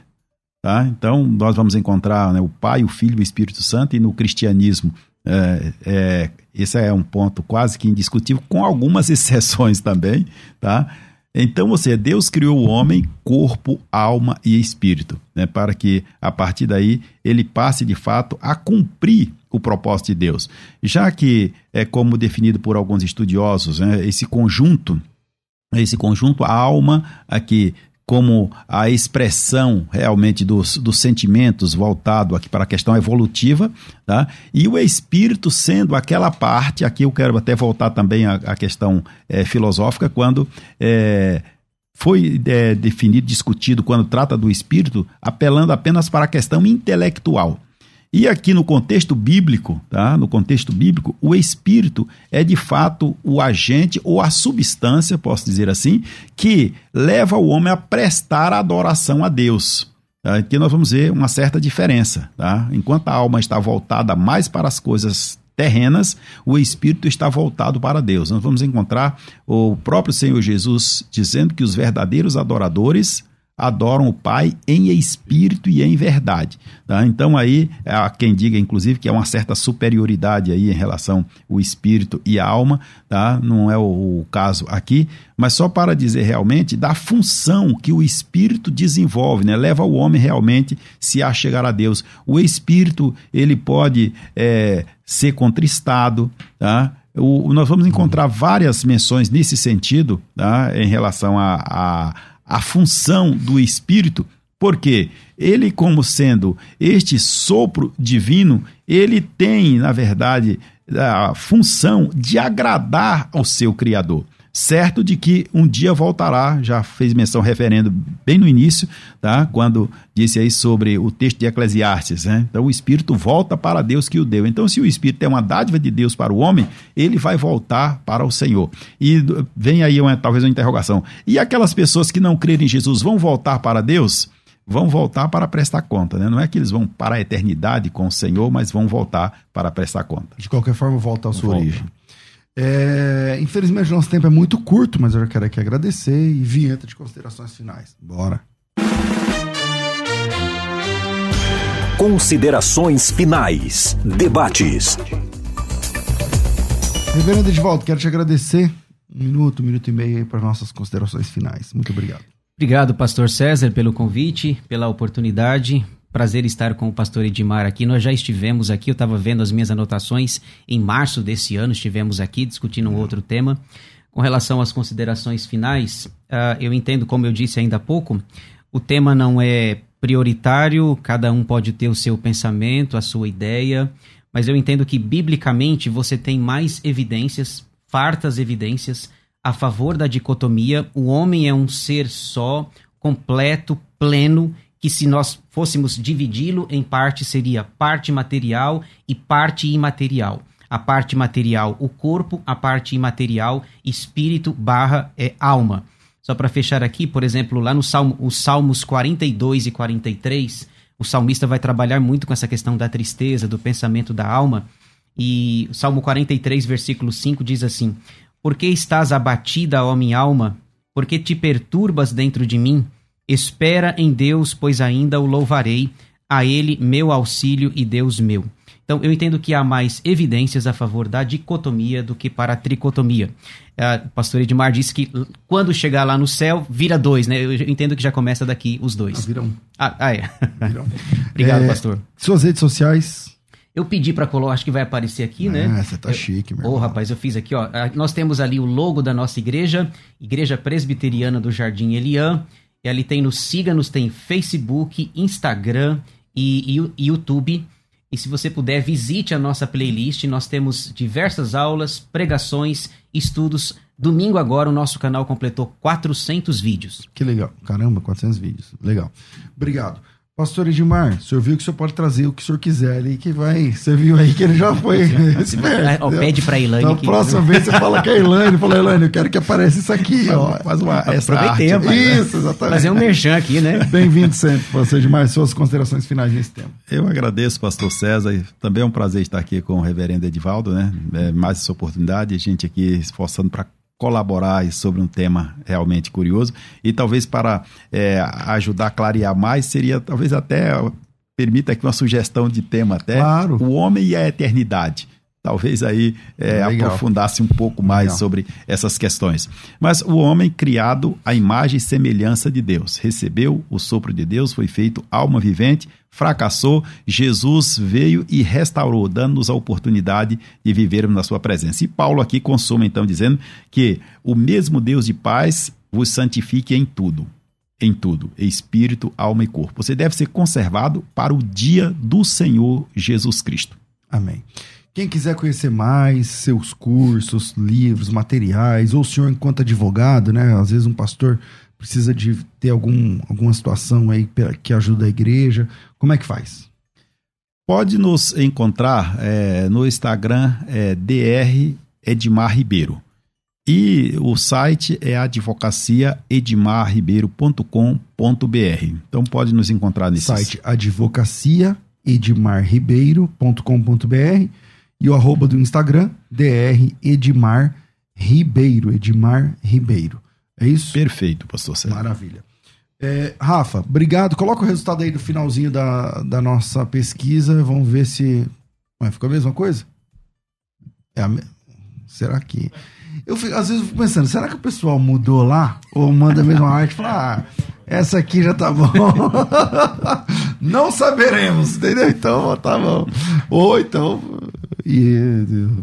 C: Tá? Então, nós vamos encontrar né, o Pai, o Filho e o Espírito Santo, e no cristianismo, é, é, esse é um ponto quase que indiscutível, com algumas [laughs] exceções também. Tá? Então, você, Deus criou o homem, corpo, alma e espírito, né, para que a partir daí ele passe de fato a cumprir o propósito de Deus. Já que é como definido por alguns estudiosos, né, esse conjunto esse conjunto, a alma aqui como a expressão realmente dos, dos sentimentos voltado aqui para a questão evolutiva, tá? e o espírito sendo aquela parte, aqui eu quero até voltar também à, à questão é, filosófica, quando é, foi é, definido, discutido, quando trata do espírito, apelando apenas para a questão intelectual. E aqui no contexto bíblico, tá? No contexto bíblico, o espírito é de fato o agente ou a substância, posso dizer assim, que leva o homem a prestar adoração a Deus. Tá? Aqui nós vamos ver uma certa diferença, tá? Enquanto a alma está voltada mais para as coisas terrenas, o espírito está voltado para Deus. Nós vamos encontrar o próprio Senhor Jesus dizendo que os verdadeiros adoradores adoram o Pai em espírito e em verdade. Tá? Então aí há quem diga, inclusive, que é uma certa superioridade aí em relação ao espírito e a alma, tá? não é o, o caso aqui, mas só para dizer realmente da função que o espírito desenvolve, né? leva o homem realmente se a chegar a Deus. O espírito ele pode é, ser contristado, tá? O, nós vamos encontrar várias menções nesse sentido tá? em relação a, a a função do Espírito, porque ele, como sendo este sopro divino, ele tem, na verdade, a função de agradar ao seu Criador certo de que um dia voltará, já fez menção referendo bem no início, tá? quando disse aí sobre o texto de Eclesiastes. Né? Então o Espírito volta para Deus que o deu. Então, se o Espírito é uma dádiva de Deus para o homem, ele vai voltar para o Senhor. E vem aí uma, talvez uma interrogação. E aquelas pessoas que não crerem em Jesus vão voltar para Deus? Vão voltar para prestar conta, né? Não é que eles vão para a eternidade com o Senhor, mas vão voltar para prestar conta.
A: De qualquer forma, volta à sua volta. origem. É, infelizmente, nosso tempo é muito curto, mas eu quero aqui agradecer e vinheta de considerações finais. Bora.
D: Considerações finais. Debates.
A: Reverendo Edvaldo, quero te agradecer. Um minuto, um minuto e meio aí para nossas considerações finais. Muito obrigado.
B: Obrigado, pastor César, pelo convite, pela oportunidade. Prazer estar com o pastor Edmar aqui. Nós já estivemos aqui, eu estava vendo as minhas anotações. Em março desse ano estivemos aqui discutindo um outro tema. Com relação às considerações finais, uh, eu entendo, como eu disse ainda há pouco, o tema não é prioritário, cada um pode ter o seu pensamento, a sua ideia, mas eu entendo que biblicamente você tem mais evidências, fartas evidências, a favor da dicotomia. O homem é um ser só, completo, pleno que se nós fôssemos dividi-lo em parte seria parte material e parte imaterial. A parte material, o corpo, a parte imaterial, espírito barra é, alma. Só para fechar aqui, por exemplo, lá no Salmo, os Salmos 42 e 43, o salmista vai trabalhar muito com essa questão da tristeza, do pensamento da alma. E o Salmo 43, versículo 5 diz assim: Por que estás abatida, ó minha alma? Por que te perturbas dentro de mim? Espera em Deus, pois ainda o louvarei, a ele meu auxílio e Deus meu. Então, eu entendo que há mais evidências a favor da dicotomia do que para a tricotomia. Uh, o pastor Edmar disse que quando chegar lá no céu, vira dois, né? Eu entendo que já começa daqui os dois.
A: Ah, vira um.
B: Ah, ah é. Vira um. [laughs] Obrigado,
A: É,
B: pastor.
A: Suas redes sociais.
B: Eu pedi para colocar, acho que vai aparecer aqui, né?
A: Ah, você tá chique, meu
B: Ô,
A: irmão.
B: rapaz, eu fiz aqui, ó. Ah, Nós temos ali o logo da nossa igreja, Igreja Presbiteriana do Jardim Eliã. E ali tem no Siga-nos, tem Facebook, Instagram e, e- YouTube. E se você puder, visite a nossa playlist. Nós temos diversas aulas, pregações, estudos. Domingo agora o nosso canal completou 400 vídeos.
A: Que legal. Caramba, 400 vídeos. Legal. Obrigado. Pastor Edmar, o senhor viu que o senhor pode trazer o que o senhor quiser ali, que vai. Você viu aí que ele já foi. [laughs] esperto,
B: Ó,
A: entendeu?
B: pede pra Ilane
A: Então,
B: que-
A: próxima vez você fala que é a Ilane. Fala, Ilane, eu quero que apareça isso aqui, ó.
C: Faz uma essa
B: Aproveitemos,
C: arte.
B: né?
A: Isso, exatamente.
B: Fazer um merchan aqui, né?
A: Bem-vindo sempre, pastor Edmar. Suas considerações finais nesse tema.
C: Eu agradeço, pastor César. e Também é um prazer estar aqui com o reverendo Edivaldo, né? É, mais essa oportunidade, a gente aqui esforçando para colaborar sobre um tema realmente curioso. E talvez para é, ajudar a clarear mais seria talvez até permita aqui uma sugestão de tema até.
A: Claro.
C: o homem e a eternidade talvez aí é, aprofundasse um pouco mais
A: Legal.
C: sobre essas questões mas o homem criado à imagem e semelhança de Deus recebeu o sopro de Deus foi feito alma vivente fracassou, Jesus veio e restaurou, dando-nos a oportunidade de vivermos na sua presença. E Paulo aqui consuma então dizendo que o mesmo Deus de paz vos santifique em tudo, em tudo, espírito, alma e corpo. Você deve ser conservado para o dia do Senhor Jesus Cristo.
A: Amém. Quem quiser conhecer mais seus cursos, livros, materiais, ou o senhor enquanto advogado, né? Às vezes um pastor precisa de ter algum, alguma situação aí que ajuda a igreja. Como é que faz?
C: Pode nos encontrar é, no Instagram é, DR Edmar Ribeiro. E o site é advocaciaedmarribeiro.com.br. Então pode nos encontrar nesse
A: Site advocacia edmarribeiro.com.br e o arroba do Instagram, DR Edmar Ribeiro. Edmar Ribeiro. É isso?
C: Perfeito, pastor Sérgio.
A: Maravilha. É, Rafa, obrigado. Coloca o resultado aí do finalzinho da, da nossa pesquisa. Vamos ver se. Ué, ficou a mesma coisa? É a me- Será que. Eu fico- às vezes eu fico pensando, será que o pessoal mudou lá? Ou manda a mesma arte e fala, ah, essa aqui já tá bom. [laughs] Não saberemos, entendeu? Então, tá bom. Ou então. E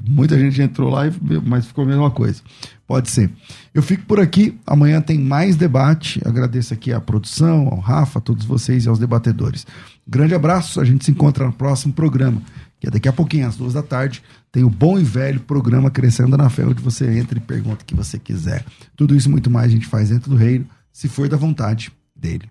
A: muita gente entrou lá, mas ficou a mesma coisa. Pode ser. Eu fico por aqui. Amanhã tem mais debate. Agradeço aqui à produção, ao Rafa, a todos vocês e aos debatedores. Grande abraço. A gente se encontra no próximo programa, que é daqui a pouquinho, às duas da tarde. Tem o bom e velho programa Crescendo na Fé, onde você entra e pergunta o que você quiser. Tudo isso muito mais a gente faz dentro do reino, se for da vontade dele.